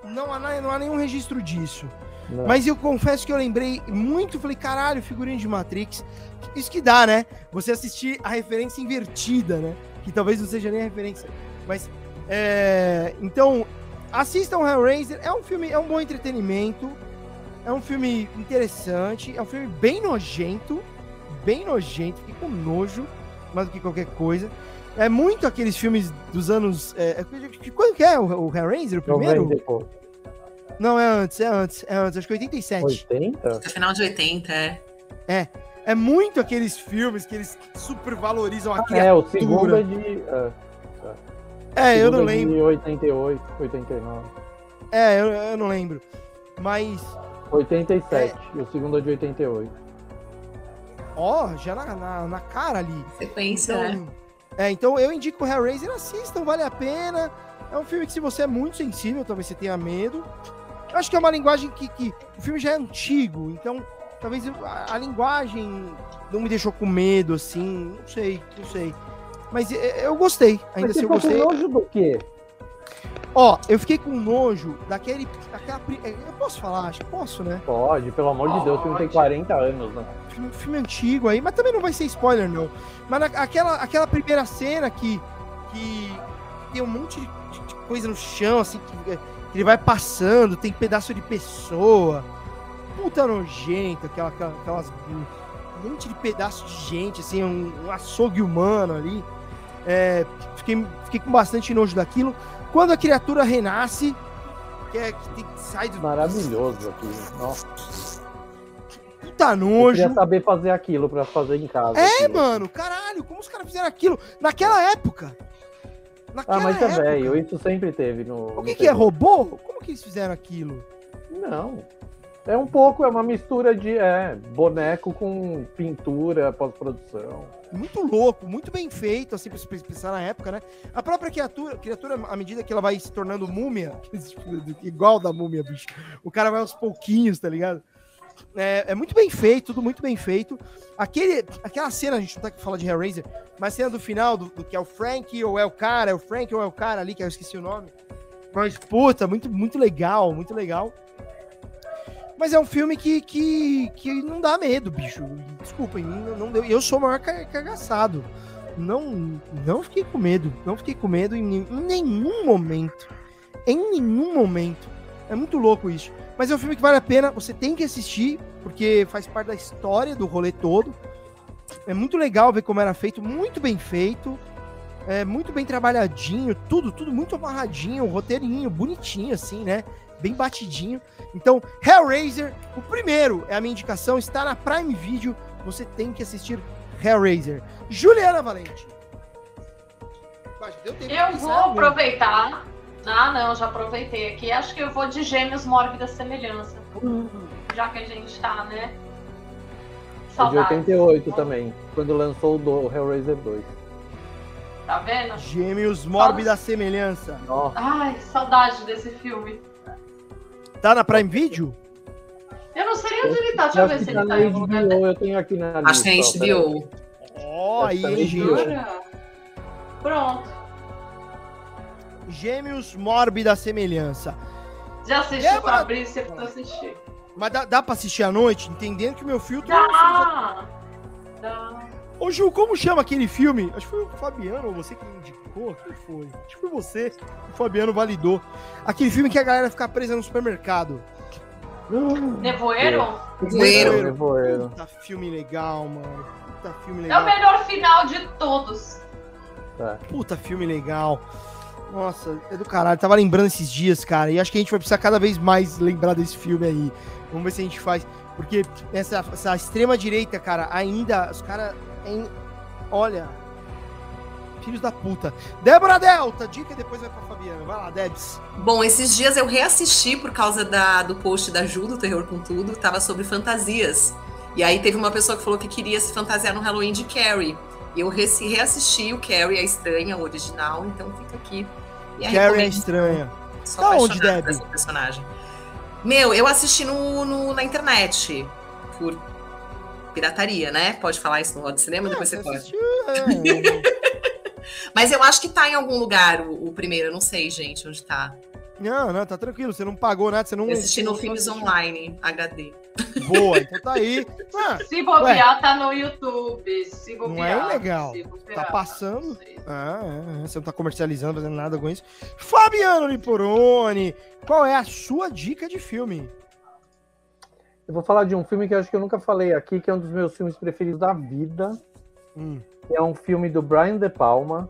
não. Não há, não há nenhum registro disso. Não. Mas eu confesso que eu lembrei muito, falei, caralho, figurinha de Matrix. Isso que dá, né? Você assistir a referência invertida, né? Que talvez não seja nem a referência. Mas, é... então, assistam Hellraiser. É um filme, é um bom entretenimento. É um filme interessante. É um filme bem nojento. Bem nojento. Fiquei com nojo, mais do que qualquer coisa. É muito aqueles filmes dos anos. É, é quando que é o, o Hellraiser, o primeiro? 90, não, é antes, é antes, é antes, acho que 87. 80? É final de 80, é. É. É muito aqueles filmes que eles super valorizam a criatura. É, o segundo é de. Uh, é, eu não lembro. De 88, 89. É, eu, eu não lembro. Mas. 87, é... e o segundo é de 88. Ó, oh, já na, na, na, cara ali. Sequência, então, é. é. então eu indico o Hellraiser, assistam, vale a pena. É um filme que se você é muito sensível, talvez você tenha medo. Eu acho que é uma linguagem que, que o filme já é antigo, então talvez a, a, linguagem não me deixou com medo, assim, não sei, não sei. Mas é, eu gostei, ainda assim eu gostei. Com nojo do quê? Ó, eu fiquei com nojo daquele. Daquela, é, eu posso falar? Acho que posso, né? Pode, pelo amor de Deus, o filme tem 40 anos, né? Filme, filme antigo aí, mas também não vai ser spoiler, não. Mas na, aquela, aquela primeira cena que, que tem um monte de, de coisa no chão, assim, que ele vai passando, tem pedaço de pessoa. Puta nojento, aquela, aquelas. Um monte de pedaço de gente, assim, um, um açougue humano ali. É, fiquei, fiquei com bastante nojo daquilo. Quando a criatura renasce, que, é, que, tem, que sai do. Maravilhoso aquilo. Nossa. Puta nojo. Eu queria saber fazer aquilo pra fazer em casa. É, aquilo. mano, caralho, como os caras fizeram aquilo naquela época? Naquela ah, mas é velho, isso sempre teve no. O que, no que é robô? Como que eles fizeram aquilo? Não. É um pouco, é uma mistura de é, boneco com pintura, pós-produção. Muito louco, muito bem feito, assim, pra se pensar na época, né? A própria criatura, criatura, à medida que ela vai se tornando múmia, igual da múmia, bicho, o cara vai aos pouquinhos, tá ligado? É, é, muito bem feito, tudo muito bem feito. Aquele, aquela cena, a gente não tá aqui falando de Hellraiser, mas cena do final, do, do, que é o Frank ou é o cara, é o Frank ou é o cara ali, que eu esqueci o nome. Mas, puta, muito, muito legal, muito legal. Mas é um filme que, que, que não dá medo, bicho. Desculpem, não, não deu. Eu sou o maior cagaçado. Não, não fiquei com medo. Não fiquei com medo em nenhum momento. Em nenhum momento. É muito louco isso. Mas é um filme que vale a pena, você tem que assistir, porque faz parte da história do rolê todo. É muito legal ver como era feito, muito bem feito. É muito bem trabalhadinho, tudo, tudo muito amarradinho, roteirinho, bonitinho, assim, né? Bem batidinho. Então, Hellraiser, o primeiro é a minha indicação, está na Prime Video. Você tem que assistir Hellraiser. Juliana Valente. Eu vou aproveitar. Ah, não, já aproveitei aqui. Acho que eu vou de Gêmeos Mórbida Semelhança. Já que a gente tá, né? Saudades. De 88 também, quando lançou o do Hellraiser 2. Tá vendo? Gêmeos Mórbida Semelhança. Nossa. Ai, saudade desse filme. Tá na Prime Video? Eu não sei nem onde ele tá. Deixa eu ver se ele tá em lugar. Eu tenho aqui na lista. Acho que é HBO. Ó, aí, gente. Pronto. Gêmeos Mórbida Semelhança. Já assisti o Fabrício, eu assistir. Mas dá, dá pra assistir à noite, entendendo que o meu filtro... Dá! Dá. Ô, Ju, como chama aquele filme? Acho que foi o Fabiano ou você que indicou. Quem foi? Acho que foi você. O Fabiano validou. Aquele filme que a galera fica presa no supermercado. Nevoeiro? Nevoeiro. Nevoeiro. Puta filme legal, mano. Puta filme legal. É o melhor final de todos. É. Puta filme legal. Nossa, é do caralho. Tava lembrando esses dias, cara. E acho que a gente vai precisar cada vez mais lembrar desse filme aí. Vamos ver se a gente faz. Porque essa, essa extrema-direita, cara, ainda. Os caras. Olha. Filhos da puta. Débora Delta, dica depois vai pra Fabiana. Vai lá, Debs. Bom, esses dias eu reassisti por causa da, do post da Ju, do Terror com Tudo. Tava sobre fantasias. E aí teve uma pessoa que falou que queria se fantasiar no Halloween de Carrie. E eu reassisti o Carrie, a estranha, o original, então fica aqui. Carrie é estranha. Sou tá onde, Deb? personagem. Meu, eu assisti no, no, na internet. Por pirataria, né? Pode falar isso no Roda Cinema, é, depois você, pode. É. Mas eu acho que tá em algum lugar o, o, primeiro, eu não sei, gente, onde tá. Não, não, tá tranquilo, você não pagou nada, você não. Eu assisti no Filmes Online, HD. Boa, então tá aí. Ah, se bobear, ué, tá no YouTube. Se bobear, não é legal. Bobear, tá passando. Ah, é, é, você não tá comercializando, fazendo nada com isso. Fabiano Liporoni, qual é a sua dica de filme? Eu vou falar de um filme que eu acho que eu nunca falei aqui, que é um dos meus filmes preferidos da vida. Hum. É um filme do Brian De Palma,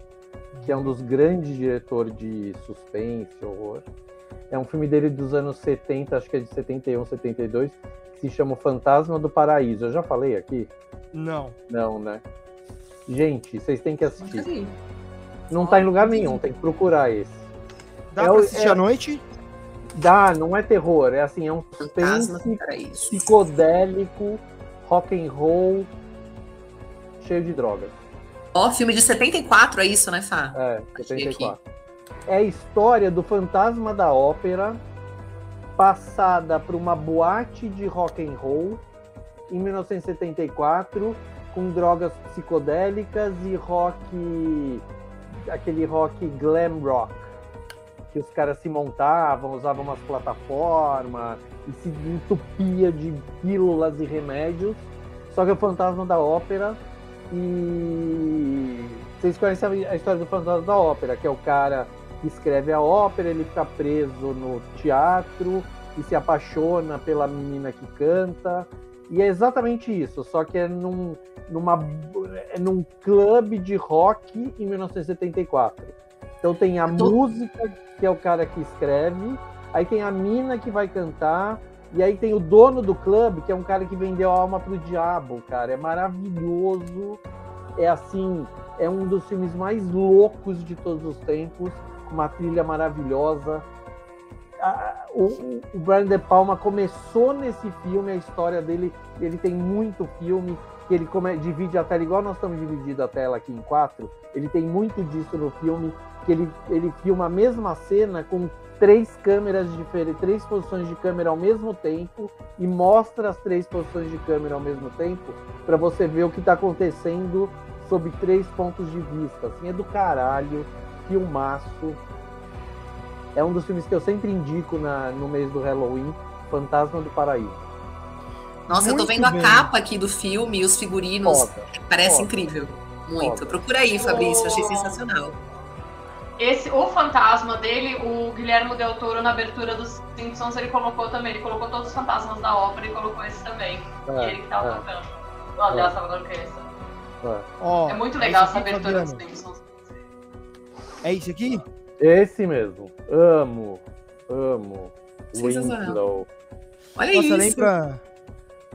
que é um dos grandes diretores de suspense, horror. É um filme dele dos anos 70, acho que é de 71, 72, que se chama O Fantasma do Paraíso. Eu já falei aqui? Não. Não, né? Gente, vocês têm que assistir. Não tá em lugar nenhum, tem que procurar esse. Dá é pra assistir é... à noite? Dá, não é terror, é assim, é um suspense psicodélico, rock and roll, cheio de drogas. Ó, oh, filme de 74, é isso, né, Fá? É, 74. É a história do fantasma da ópera passada por uma boate de rock and roll em 1974 com drogas psicodélicas e rock aquele rock glam rock que os caras se montavam, usavam umas plataformas e se entupia de pílulas e remédios. Só que o fantasma da ópera e vocês conhecem a história do fantasma da ópera, que é o cara escreve a ópera, ele fica preso no teatro e se apaixona pela menina que canta. E é exatamente isso, só que é num, numa, é num clube de rock em 1974. Então tem a tô... música, que é o cara que escreve, aí tem a mina que vai cantar, e aí tem o dono do clube, que é um cara que vendeu a alma pro diabo, cara. É maravilhoso. É assim, é um dos filmes mais loucos de todos os tempos uma trilha maravilhosa. O, o Brian De Palma começou nesse filme, a história dele, ele tem muito filme, que ele come, divide a tela, igual nós estamos dividindo a tela aqui em quatro, ele tem muito disso no filme, que ele, ele filma a mesma cena com três câmeras diferentes, três posições de câmera ao mesmo tempo e mostra as três posições de câmera ao mesmo tempo para você ver o que está acontecendo sob três pontos de vista. Assim, é do caralho filmaço. É um dos filmes que eu sempre indico na, no mês do Halloween, Fantasma do Paraíso. Nossa, Muito eu tô vendo bem. a capa aqui do filme e os figurinos. Foda, Parece foda. incrível. Muito. Foda. Procura aí, Fabrício, achei sensacional. Esse, o fantasma dele, o Guilherme Del Toro, na abertura dos Simpsons, ele colocou também. Ele colocou todos os fantasmas da ópera e colocou esse também. É, e ele que tava é. tocando. Aliás, é. tava dando é. Oh, é muito legal essa abertura dos Simpsons. É esse aqui? Esse mesmo. Amo. Amo. Winslow. Olha Nossa, isso. lembra.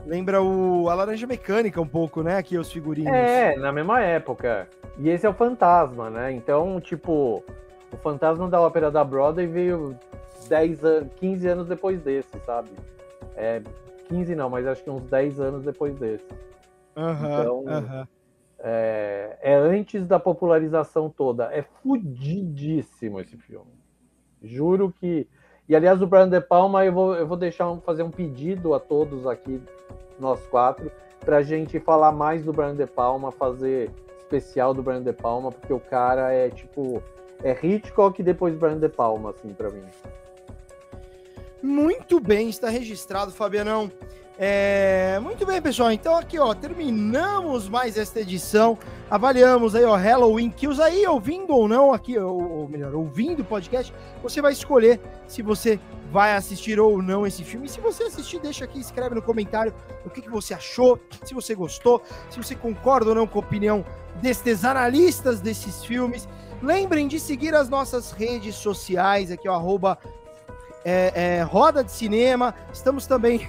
Lembra o, a Laranja Mecânica um pouco, né? Aqui, os figurinhos. É, na mesma época. E esse é o Fantasma, né? Então, tipo, o Fantasma da Ópera da Broadway veio 10 anos, 15 anos depois desse, sabe? É, 15 não, mas acho que uns 10 anos depois desse. Aham, então- aham. É, é antes da popularização toda. É fudidíssimo esse filme. Juro que. E aliás, o Brian De Palma, eu vou, eu vou deixar um- fazer um pedido a todos aqui, nós quatro, pra gente falar mais do Brian De Palma, fazer especial do Brian De Palma, porque o cara é tipo. É Hitchcock e depois Brian De Palma, assim, pra mim. Muito bem, está registrado, Fabianão. É, muito bem, pessoal. Então aqui, ó, terminamos mais esta edição. Avaliamos aí, ó, Halloween Kills aí, ouvindo ou não aqui, ou, ou melhor, ouvindo o podcast, você vai escolher se você vai assistir ou não esse filme. E se você assistir, deixa aqui, escreve no comentário o que, que você achou, se você gostou, se você concorda ou não com a opinião destes analistas desses filmes. Lembrem de seguir as nossas redes sociais, aqui, ó, arroba é, é, Roda de Cinema. Estamos também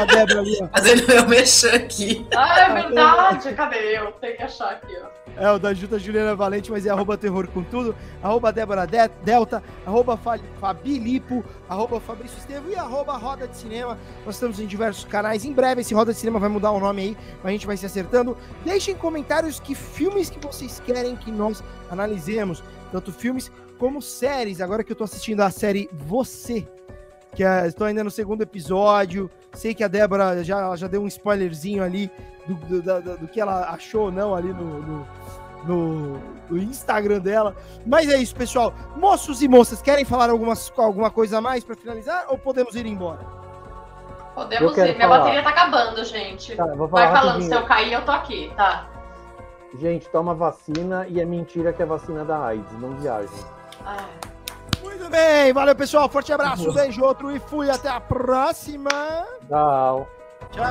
a Débora ali, ó. Fazendo meu mexer aqui. Ah, é verdade. Cadê eu? Tem que achar aqui, ó. É o da Juta Juliana Valente, mas é arroba terror com tudo, arroba Débora De- Delta, arroba Fa- Fabi Lipo, arroba Fabrício Estevo e arroba Roda de Cinema. Nós estamos em diversos canais. Em breve esse Roda de Cinema vai mudar o nome aí, a gente vai se acertando. Deixem comentários que filmes que vocês querem que nós analisemos, tanto filmes como séries. Agora que eu tô assistindo a série Você, que é, estou ainda no segundo episódio. Sei que a Débora já, já deu um spoilerzinho ali do, do, da- do que ela achou ou não ali no, no, no- no Instagram dela. Mas é isso, pessoal. Moços e moças, querem falar algumas, alguma coisa a mais para finalizar ou podemos ir embora? Podemos ir. Minha falar. bateria tá acabando, gente. Tá, vou falar Vai falando, rapidinho. se eu cair, eu tô aqui, tá? Gente, toma vacina e é mentira que é vacina da AIDS, não viajem. Ai. Muito bem, valeu, pessoal. Forte abraço, beijo, outro e fui. Até a próxima. Tchau. Tchau.